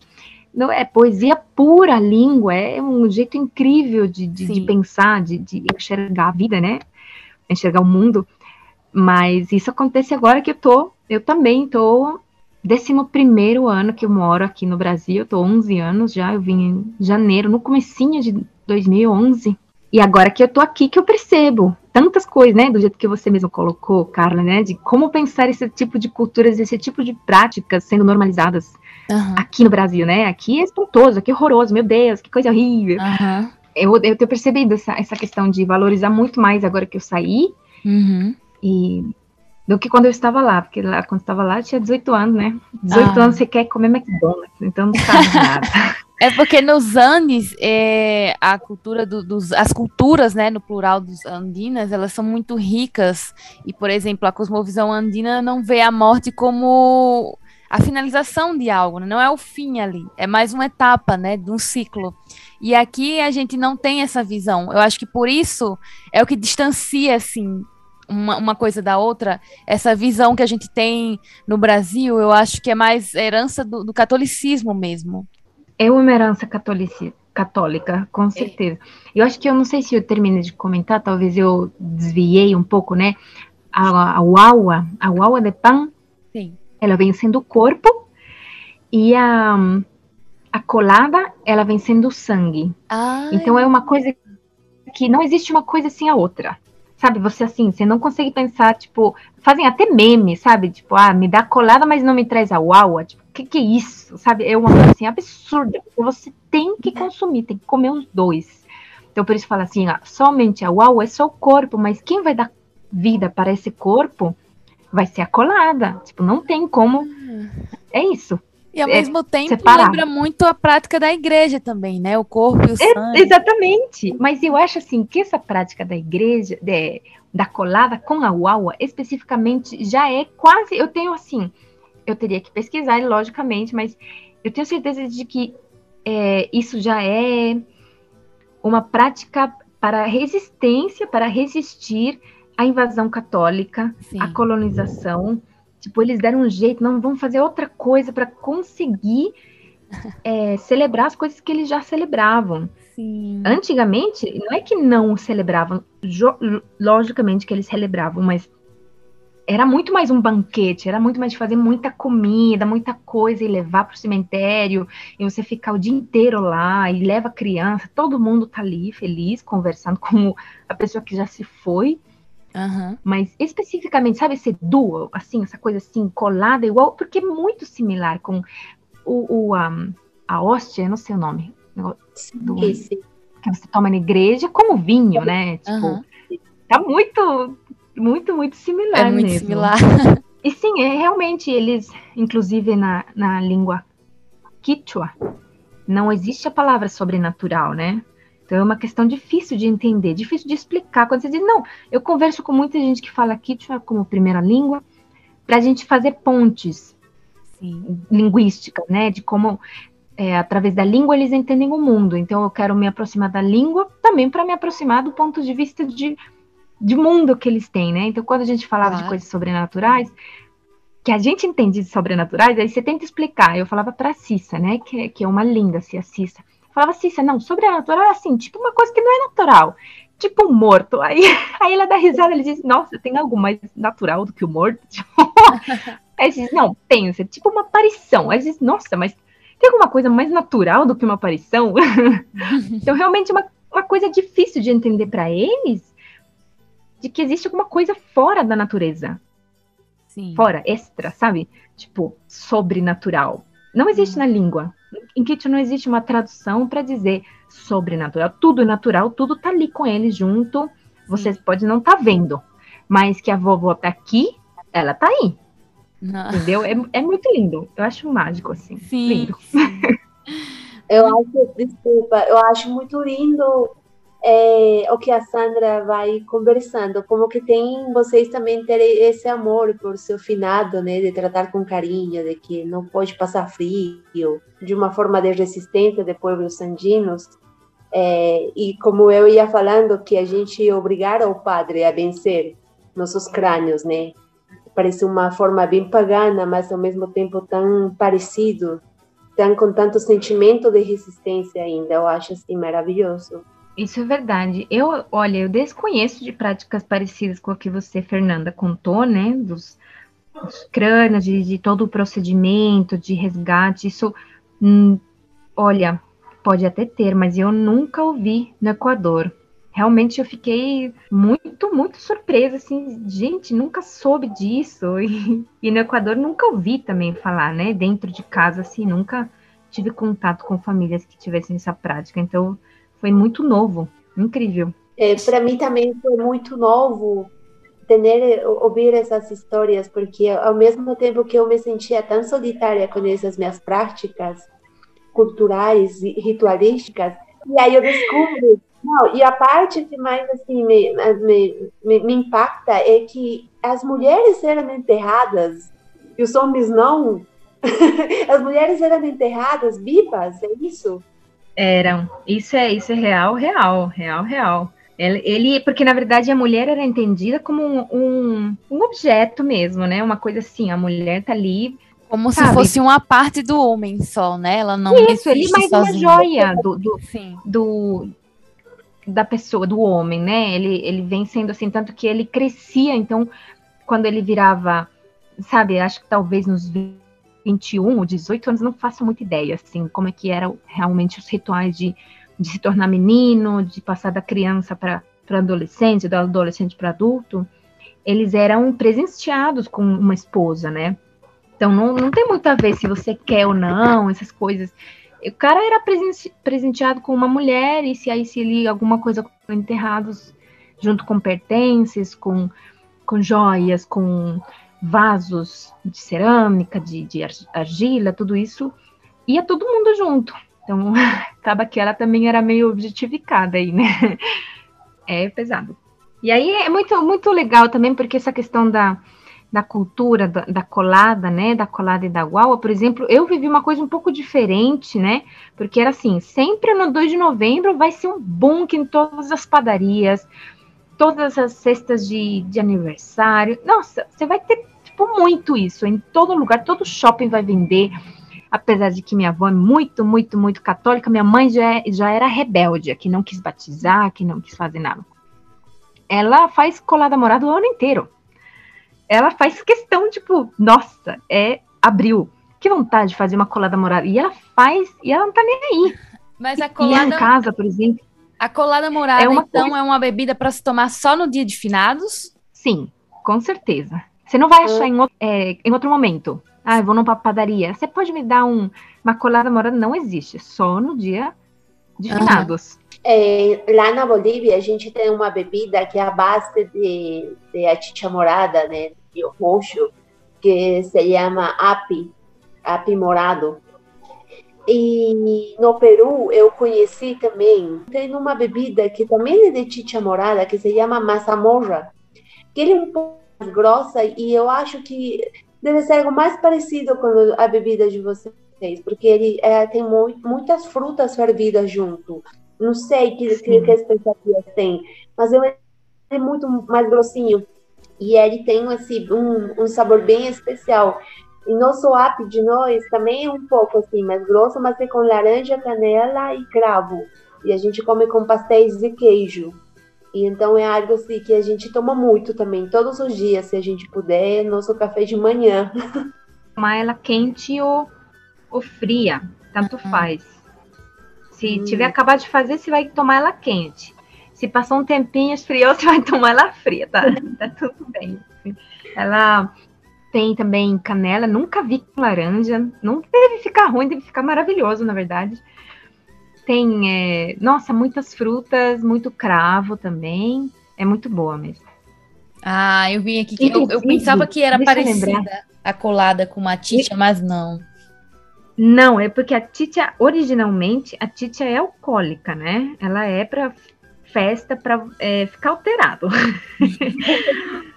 não, é poesia pura língua, é um jeito incrível de, de, de pensar, de, de enxergar a vida, né? Enxergar o mundo. Mas isso acontece agora que eu tô, eu também tô décimo primeiro ano que eu moro aqui no Brasil, eu tô 11 anos já, eu vim em janeiro, no comecinho de 2011, e agora que eu tô aqui que eu percebo tantas coisas, né, do jeito que você mesmo colocou, Carla, né, de como pensar esse tipo de culturas, esse tipo de práticas sendo normalizadas Aham. aqui no Brasil, né, aqui é espantoso, aqui é horroroso, meu Deus, que coisa horrível. Aham. Eu, eu tenho percebido essa, essa questão de valorizar muito mais agora que eu saí, Uhum. e do que quando eu estava lá, porque lá, quando eu estava lá eu tinha 18 anos, né? 18 Ah. anos você quer comer McDonald's, então não sabe nada. É porque nos Andes, é, a cultura do- dos, as culturas, né, no plural dos andinas, elas são muito ricas. E, por exemplo, a cosmovisão andina não vê a morte como a finalização de algo, né? não é o fim ali, é mais uma etapa, né, de um ciclo. E aqui a gente não tem essa visão. Eu acho que por isso é o que distancia, assim, uma, uma coisa da outra. Essa visão que a gente tem no Brasil, eu acho que é mais herança do, do catolicismo mesmo. É uma herança catolici- católica, com certeza. Eu acho que eu não sei se eu terminei de comentar, talvez eu desviei um pouco, né? A, a uaua, a uaua de pan. Ela vem sendo o corpo e a, a colada, ela vem sendo o sangue. Então é uma coisa que não existe uma coisa sem a outra. Sabe, você assim, você não consegue pensar, tipo, fazem até meme, sabe? Tipo, ah, me dá colada, mas não me traz a uaua. Tipo, o que, que é isso? Sabe? É uma coisa assim absurda. Você tem que consumir, tem que comer os dois. Então, por isso fala assim, ah, somente a uaua é só o corpo, mas quem vai dar vida para esse corpo vai ser a colada. Tipo, não tem como. É isso. E ao é mesmo tempo separado. lembra muito a prática da igreja também, né? O corpo e o É, sangue. exatamente. Mas eu acho assim que essa prática da igreja, de- da colada com a uaua, especificamente, já é quase. Eu tenho assim, eu teria que pesquisar, logicamente, mas eu tenho certeza de que é, isso já é uma prática para resistência, para resistir à invasão católica, Sim. à colonização. Tipo, eles deram um jeito, não vão fazer outra coisa para conseguir é, celebrar as coisas que eles já celebravam. Sim. Antigamente, não é que não celebravam, logicamente que eles celebravam, mas era muito mais um banquete, era muito mais de fazer muita comida, muita coisa e levar para o cemitério, e você ficar o dia inteiro lá e leva a criança, todo mundo tá ali feliz, conversando com a pessoa que já se foi, Aham. mas especificamente, sabe, esse duo, assim, essa coisa assim, colada igual, porque é muito similar com o, o, a, a hóstia, não sei o nome, do- que você toma na igreja, como vinho, né? Tipo, Aham. tá muito, muito, muito similar É muito mesmo. similar. E sim, é realmente, eles, inclusive na, na língua quichua, não existe a palavra sobrenatural, né? Então é uma questão difícil de entender, difícil de explicar. Quando você diz, não, eu converso com muita gente que fala quichua como primeira língua, para a gente fazer pontes Sim. linguísticas, né? De como, é, através da língua, eles entendem o mundo. Então, eu quero me aproximar da língua também para me aproximar do ponto de vista de, de mundo que eles têm, né? Então, quando a gente falava de coisas sobrenaturais, que a gente entende de sobrenaturais, aí você tenta explicar. Eu falava para a Cissa, né? Que, que é uma linda, assim, a Cissa. Falava, Cissa, não, sobrenatural é assim, tipo uma coisa que não é natural. Tipo um morto. Aí, aí ela dá risada, ele diz, nossa, tem algo mais natural do que o morto? Aí diz, não, pensa, tipo uma aparição. Aí diz, nossa, mas tem alguma coisa mais natural do que uma aparição? então, realmente, uma, uma coisa difícil de entender para eles, de que existe alguma coisa fora da natureza, Sim. fora, extra, sabe? Tipo, sobrenatural. Não existe na língua. Em Kit não existe uma tradução para dizer sobrenatural. Tudo é natural, tudo tá ali com eles junto. Vocês podem não estar tá vendo, mas que a vovó tá aqui, ela tá aí. Não. Entendeu? É, é muito lindo. Eu acho mágico, assim. Sim. Lindo. sim. Eu acho, desculpa, eu acho muito lindo é, o que a Sandra vai conversando, como que tem vocês também terem esse amor por seu finado, né, de tratar com carinho, de que não pode passar frio, de uma forma de resistência de povos andinos. É, e como eu ia falando, que a gente obrigar o padre a vencer nossos crânios, né? Parece uma forma bem pagana, mas ao mesmo tempo tão parecido, tão com tanto sentimento de resistência ainda. Eu acho assim maravilhoso. Isso é verdade. Eu, olha, eu desconheço de práticas parecidas com a que você, Fernanda, contou, né? Dos, dos crânios, de, de, todo o procedimento de resgate. Isso, hum, olha, pode até ter, mas eu nunca ouvi no Equador. Realmente eu fiquei muito, muito surpresa, assim, gente, nunca soube disso. E, e no Equador nunca ouvi também falar, né? Dentro de casa, assim, nunca tive contato com famílias que tivessem essa prática. Então, foi muito novo, incrível. É, para mim também foi muito novo ter, ouvir essas histórias, porque ao mesmo tempo que eu me sentia tão solitária com essas minhas práticas culturais e ritualísticas, e aí eu descubro, não, e a parte que mais assim me, me, me, me impacta é que as mulheres eram enterradas e os homens não. as mulheres eram enterradas vivas, é isso? Eram. Isso é, isso é real, real, real, real. Ele, porque na verdade a mulher era entendida como um, um, um objeto mesmo, né? Uma coisa assim, a mulher tá ali. Como sabe? se fosse uma parte do homem só, né? Ela não Isso, ele mais sozinha. uma joia do, do, do da pessoa, do homem, né? Ele, ele vem sendo assim, tanto que ele crescia, então, quando ele virava, sabe, acho que talvez nos 21 ou 18 anos, não faço muita ideia, assim, como é que eram realmente os rituais de, de se tornar menino, de passar da criança para adolescente, do adolescente para adulto, eles eram presenteados com uma esposa, né? Então não, não tem muito a ver se você quer ou não, essas coisas. O cara era presenteado com uma mulher, e se aí se ele alguma coisa enterrados junto com pertences, com, com joias, com vasos de cerâmica, de, de argila, tudo isso, ia todo mundo junto. Então, acaba que ela também era meio objetificada aí, né? É pesado. E aí é muito, muito legal também, porque essa questão da, da cultura, da, da, colada, né? Da colada e da guaua, por exemplo, eu vivi uma coisa um pouco diferente, né? Porque era assim, sempre no 2 de novembro vai ser um bunker em todas as padarias, todas as cestas de, de aniversário. Nossa, você vai ter tipo, muito isso. Em todo lugar, todo shopping vai vender. Apesar de que minha avó é muito, muito, muito católica, minha mãe já, é, já era rebelde, que não quis batizar, que não quis fazer nada. Ela faz colada morada o ano inteiro. Ela faz questão, tipo, nossa, é abril. Que vontade de fazer uma colada morada. E ela faz, e ela não tá nem aí. Mas a colada. E em casa, por exemplo. A colada morada, é uma então, coisa... é uma bebida para se tomar só no dia de finados? Sim, com certeza. Você não vai achar em outro, é, em outro momento. Ah, eu vou numa padaria. Você pode me dar um, uma colada morada? Não existe. Só no dia de finados. É, lá na Bolívia, a gente tem uma bebida que é a base de, de a chicha morada, né? De roxo, que se chama api, api morado. E no Peru eu conheci também, tem uma bebida que também é de chicha morada, que se chama mazamorra, que ele é um pouco grossa e eu acho que deve ser algo mais parecido com a bebida de vocês, porque ele é, tem muito, muitas frutas fervidas junto. Não sei que, que, que expectativas tem, mas ele é muito mais grossinho e ele tem um, um sabor bem especial. E nosso app de nós também é um pouco assim, mais grosso, mas é com laranja, canela e cravo. E a gente come com pastéis de queijo. E então é algo assim que a gente toma muito também, todos os dias, se a gente puder, nosso café de manhã. Tomar ela quente ou, ou fria, tanto uhum. faz. Se hum. tiver acabado de fazer, você vai tomar ela quente. Se passou um tempinho, esfriou, você vai tomar ela fria, tá? tá tudo bem. Ela tem também canela, nunca vi com laranja. Não deve ficar ruim, deve ficar maravilhoso, na verdade. Tem, é, nossa, muitas frutas, muito cravo também. É muito boa mesmo. Ah, eu vim aqui que eu, eu, pensava que era parecida a colada com uma ticha, mas não. Não, é porque a titia, originalmente, a titia é alcoólica, né? Ela é para festa para é, ficar alterado.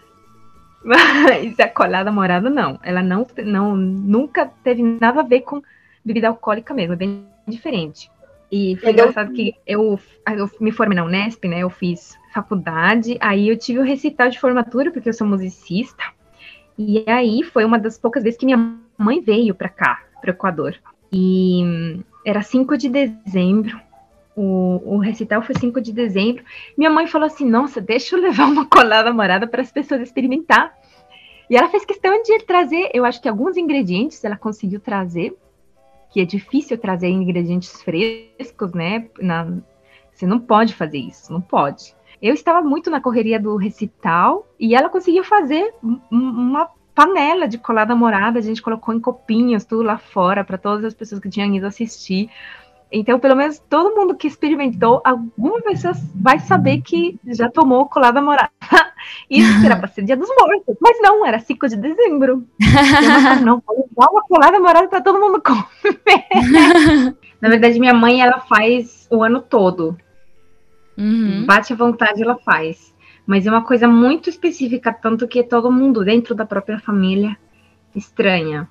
Mas a colada morada não. Ela não, não nunca teve nada a ver com bebida alcoólica mesmo, é bem diferente. E foi engraçado que eu, eu me formei na Unesp, né? Eu fiz faculdade, aí eu tive o recital de formatura, porque eu sou musicista. E aí foi uma das poucas vezes que minha mãe veio para cá, para o Equador. E era 5 de dezembro. O, o recital foi 5 de dezembro. Minha mãe falou assim: Nossa, deixa eu levar uma colada morada para as pessoas experimentar. E ela fez questão de trazer, eu acho que alguns ingredientes ela conseguiu trazer que é difícil trazer ingredientes frescos, né? Na, você não pode fazer isso, não pode. Eu estava muito na correria do recital e ela conseguiu fazer uma panela de colada morada, a gente colocou em copinhos, tudo lá fora, para todas as pessoas que tinham ido assistir. Então, pelo menos todo mundo que experimentou, alguma pessoa vai saber que já tomou colada morada. Isso era para ser dia dos mortos. Mas não, era 5 de dezembro. não, vou dar uma colada morada para todo mundo comer. Na verdade, minha mãe, ela faz o ano todo. Uhum. Bate à vontade, ela faz. Mas é uma coisa muito específica, tanto que todo mundo dentro da própria família estranha.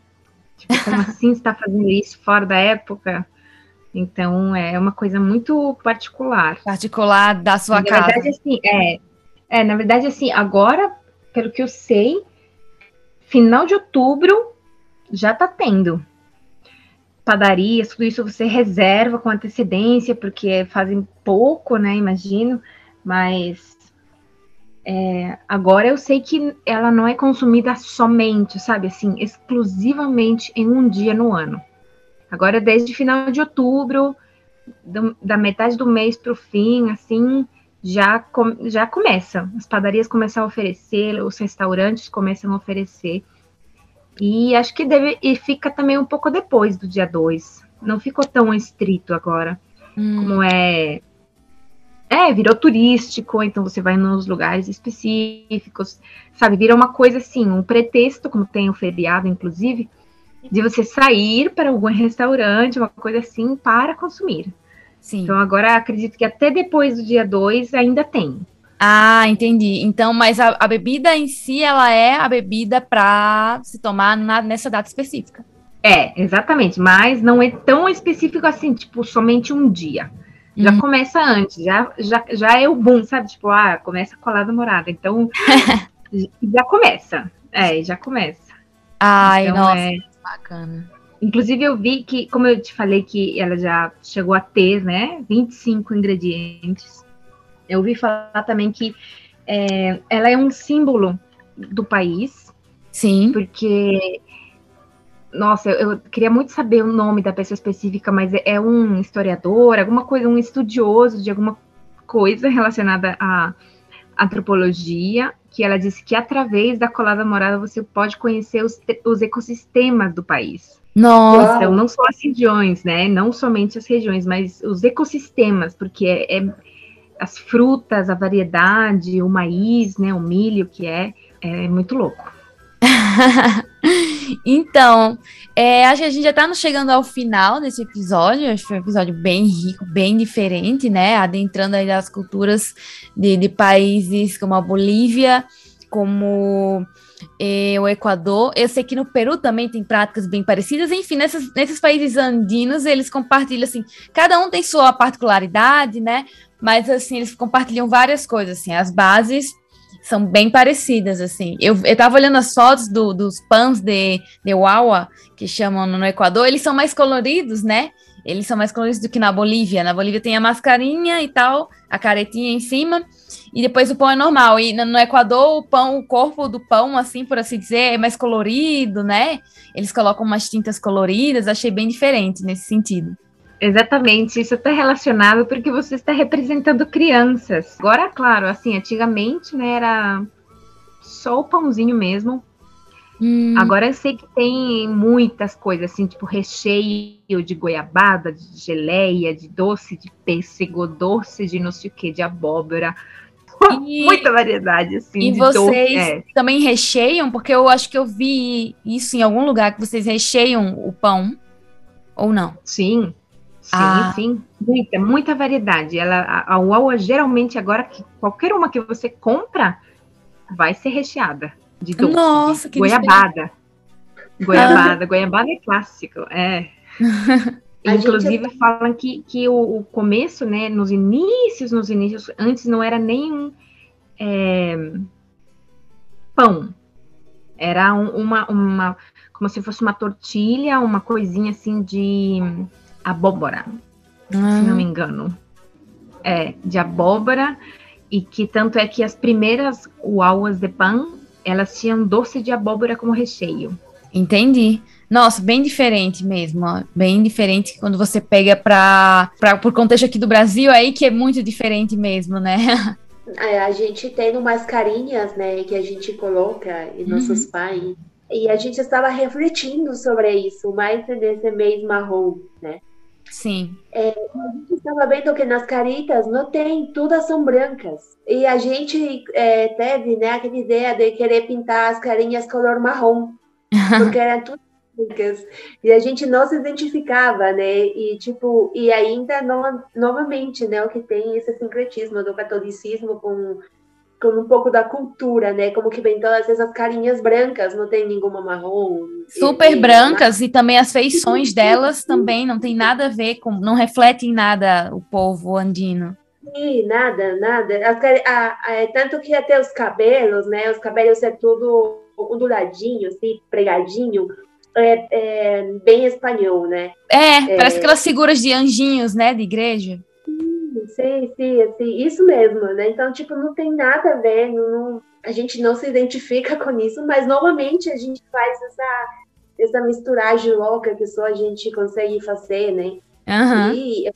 Tipo, como assim está fazendo isso fora da época? Então é uma coisa muito particular. Particular da sua na casa. Na verdade, assim, é, é, na verdade, assim, agora, pelo que eu sei, final de outubro já tá tendo. Padarias, tudo isso você reserva com antecedência, porque fazem pouco, né? Imagino, mas é, agora eu sei que ela não é consumida somente, sabe, assim, exclusivamente em um dia no ano. Agora, desde final de outubro, do, da metade do mês para o fim, assim, já, com, já começa. As padarias começam a oferecer, os restaurantes começam a oferecer. E acho que deve, e fica também um pouco depois do dia 2. Não ficou tão estrito agora. Hum. Como é. É, virou turístico, então você vai nos lugares específicos, sabe? Vira uma coisa assim, um pretexto, como tem o feriado, inclusive, de você sair para algum restaurante, uma coisa assim, para consumir. Sim. Então agora acredito que até depois do dia 2 ainda tem. Ah, entendi. Então, mas a, a bebida em si, ela é a bebida para se tomar na, nessa data específica. É, exatamente. Mas não é tão específico assim, tipo, somente um dia. Já uhum. começa antes, já, já, já é o boom, sabe? Tipo, ah, começa a colar morada. Então, já começa. É, já começa. Ai, então, nossa. É... Bacana. Inclusive, eu vi que, como eu te falei, que ela já chegou a ter, né, 25 ingredientes. Eu ouvi falar também que é, ela é um símbolo do país. Sim. Porque, nossa, eu, eu, queria muito saber o nome da pessoa específica, mas é, é um historiador, alguma coisa, um estudioso de alguma coisa relacionada à antropologia que ela disse que através da colada morada você pode conhecer os, os ecossistemas do país. Nossa! Então, não só as regiões, né? Não somente as regiões, mas os ecossistemas, porque é, é as frutas, a variedade, o maíz, né? O milho, que é, é muito louco. então, é, acho que a gente já está chegando ao final desse episódio. Acho que foi um episódio bem rico, bem diferente, né? Adentrando aí das culturas de, de países como a Bolívia, como é, o Equador. Eu sei que no Peru também tem práticas bem parecidas. Enfim, nesses, nesses países andinos, eles compartilham, assim, cada um tem sua particularidade, né? Mas, assim, eles compartilham várias coisas, assim, as bases são bem parecidas, assim. Eu, eu tava olhando as fotos do, dos pães de, de Wawa, que chamam no Equador, eles são mais coloridos, né? Eles são mais coloridos do que na Bolívia. Na Bolívia tem a mascarinha e tal, a caretinha em cima, e depois o pão é normal. E no, no Equador, o pão, o corpo do pão, assim, por assim dizer, é mais colorido, né? Eles colocam umas tintas coloridas, achei bem diferente nesse sentido. Exatamente, isso está relacionado porque você está representando crianças. Agora, claro, assim, antigamente, né, era só o pãozinho mesmo. Hum. Agora eu sei que tem muitas coisas, assim, tipo recheio de goiabada, de geleia, de doce de pêssego, doce de não sei o que, de abóbora. E, Muita variedade, assim. E vocês doce, é. também recheiam? Porque eu acho que eu vi isso em algum lugar, que vocês recheiam o pão. Ou não? Sim, sim, Ah. sim. Muita, muita variedade. Ela, a, a uau, geralmente, agora, que qualquer uma que você compra, vai ser recheada de doce. Nossa, que goiabada. Goiabada, goiabada é clássico, é. Gente Inclusive falam que, que o, o começo, né, nos inícios, nos inícios, antes não era nem um é, pão. Era um- uma, uma, como se fosse uma tortilha, uma coisinha assim de abóbora, se não me engano. É, de abóbora, e que tanto é que as primeiras uauas de pão, elas tinham doce de abóbora como recheio. Entendi. Nossa, bem diferente mesmo, ó. Bem diferente quando você pega pra, pra, por contexto aqui do Brasil, aí que é muito diferente mesmo, né? É, a gente tem umas carinhas, né, que a gente coloca em nossos pães. E a gente estava refletindo sobre isso, mais nesse mês marrom, né? Sim. A gente estava vendo que nas caritas não tem, todas são brancas. E a gente é, teve, né, aquela ideia de querer pintar as carinhas color marrom, porque eram todas brancas. E a gente não se identificava, né? E tipo, e ainda no, novamente, né, o que tem esse sincretismo do catolicismo com com um pouco da cultura, né? Como que vem todas essas carinhas brancas, não tem nenhuma marrom. Super E- e- brancas e também as feições delas também não tem nada a ver com, não refletem nada o povo andino. Sim, nada, nada. As a- a- é tanto que até os cabelos, né? Os cabelos é tudo onduladinho, assim, pregadinho. É, é bem espanhol, né? É, parece aquelas figuras de anjinhos, né, de igreja. Sim, sim, assim, isso mesmo, né? Então, tipo, não tem nada a ver, não, a gente não se identifica com isso, mas novamente a gente faz essa, essa misturagem louca que só a gente consegue fazer, né? Aham. E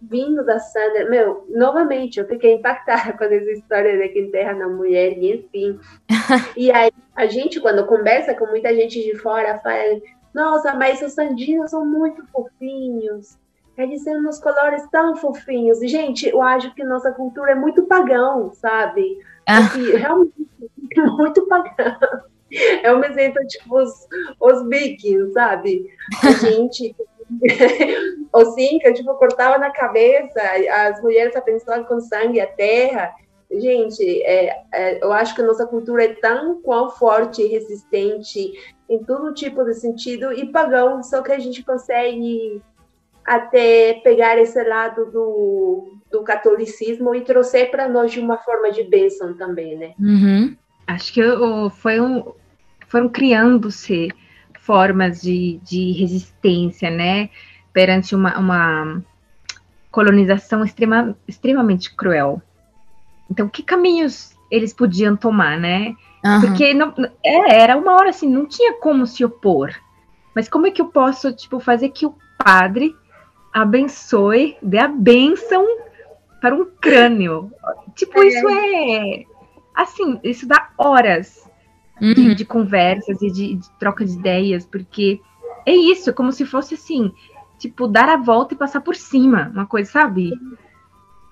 vindo da Sandra, meu, novamente, eu fiquei impactada com essa história de que enterra na mulher, e enfim. e aí, a gente, quando conversa com muita gente de fora, fala: Nossa, mas os sandinos são muito fofinhos. Eles têm uns colores tão fofinhos. E, gente, eu acho que nossa cultura é muito pagão, sabe? Ah. Assim, realmente, muito pagão. Eu me sinto tipo os, os vikings, sabe? A gente o Cinca, tipo, cortava na cabeça, as mulheres abençoavam com sangue a terra. Gente, é, é, eu acho que a nossa cultura é tão quão forte resistente em todo tipo de sentido e pagão, só que a gente consegue até pegar esse lado do, do catolicismo e trouxer para nós de uma forma de bênção também, né? Uhum. Acho que foi um- foram criando-se formas de, de resistência, né? Perante uma, uma colonização extrema, extremamente cruel. Então, que caminhos eles podiam tomar, né? Aham. Porque não, é, era uma hora assim, não tinha como se opor. Mas como é que eu posso, tipo, fazer que o padre abençoe, dê a bênção para um crânio? Tipo, É. isso é. Assim, isso dá horas de, Uhum. de conversas e de, de troca de ideias, porque é isso, é como se fosse assim, tipo, dar a volta e passar por cima, uma coisa, sabe?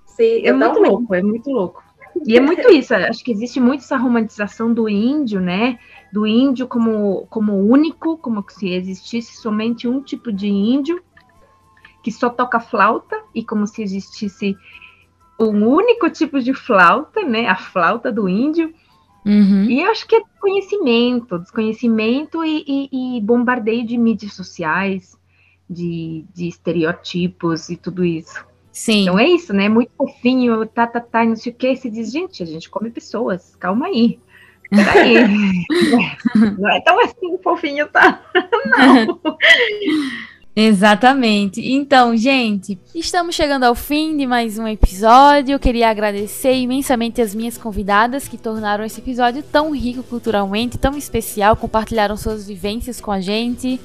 Sim, É muito totalmente. louco, é muito louco. E é muito isso, acho que existe muito essa romantização do índio, né? Do índio como, como único, como se existisse somente um tipo de índio que só toca flauta, e como se existisse um único tipo de flauta, né? A flauta do índio. Uhum. E eu acho que é desconhecimento, desconhecimento e, e- e bombardeio de mídias sociais, de, de estereotipos e tudo isso. Sim. Então é isso, né? Muito fofinho, tá, tá, tá, e não sei o que. E você diz, gente, a gente come pessoas, calma aí. Peraí. não é tão assim fofinho, tá? Não. Exatamente. Então, gente, estamos chegando ao fim de mais um episódio. Eu queria agradecer imensamente as minhas convidadas que tornaram esse episódio tão rico culturalmente, tão especial, compartilharam suas vivências com a gente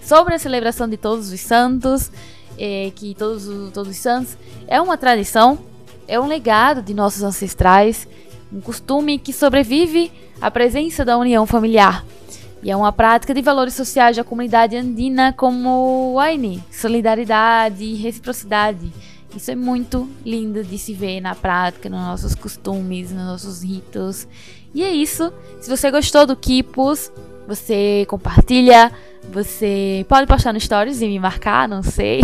sobre a celebração de todos os santos, eh, que todos, os- todos os santos é uma tradição, é um legado de nossos ancestrais, um costume que sobrevive à presença da união familiar. E é uma prática de valores sociais da comunidade andina como o Aini, solidariedade e reciprocidade. Isso é muito lindo de se ver na prática, nos nossos costumes, nos nossos ritos. E é isso. Se você gostou do Kipos, você compartilha, você pode postar no stories e me marcar, não sei.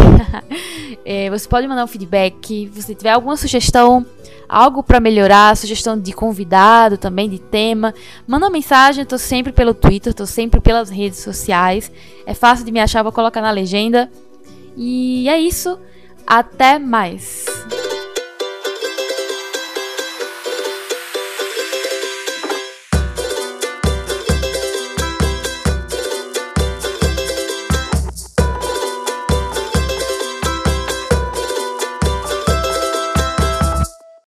é, você pode mandar um feedback. Se você tiver alguma sugestão, algo para melhorar, sugestão de convidado também, de tema, manda uma mensagem. Eu tô sempre pelo Twitter, tô sempre pelas redes sociais. É fácil de me achar, vou colocar na legenda. E é isso. Até mais.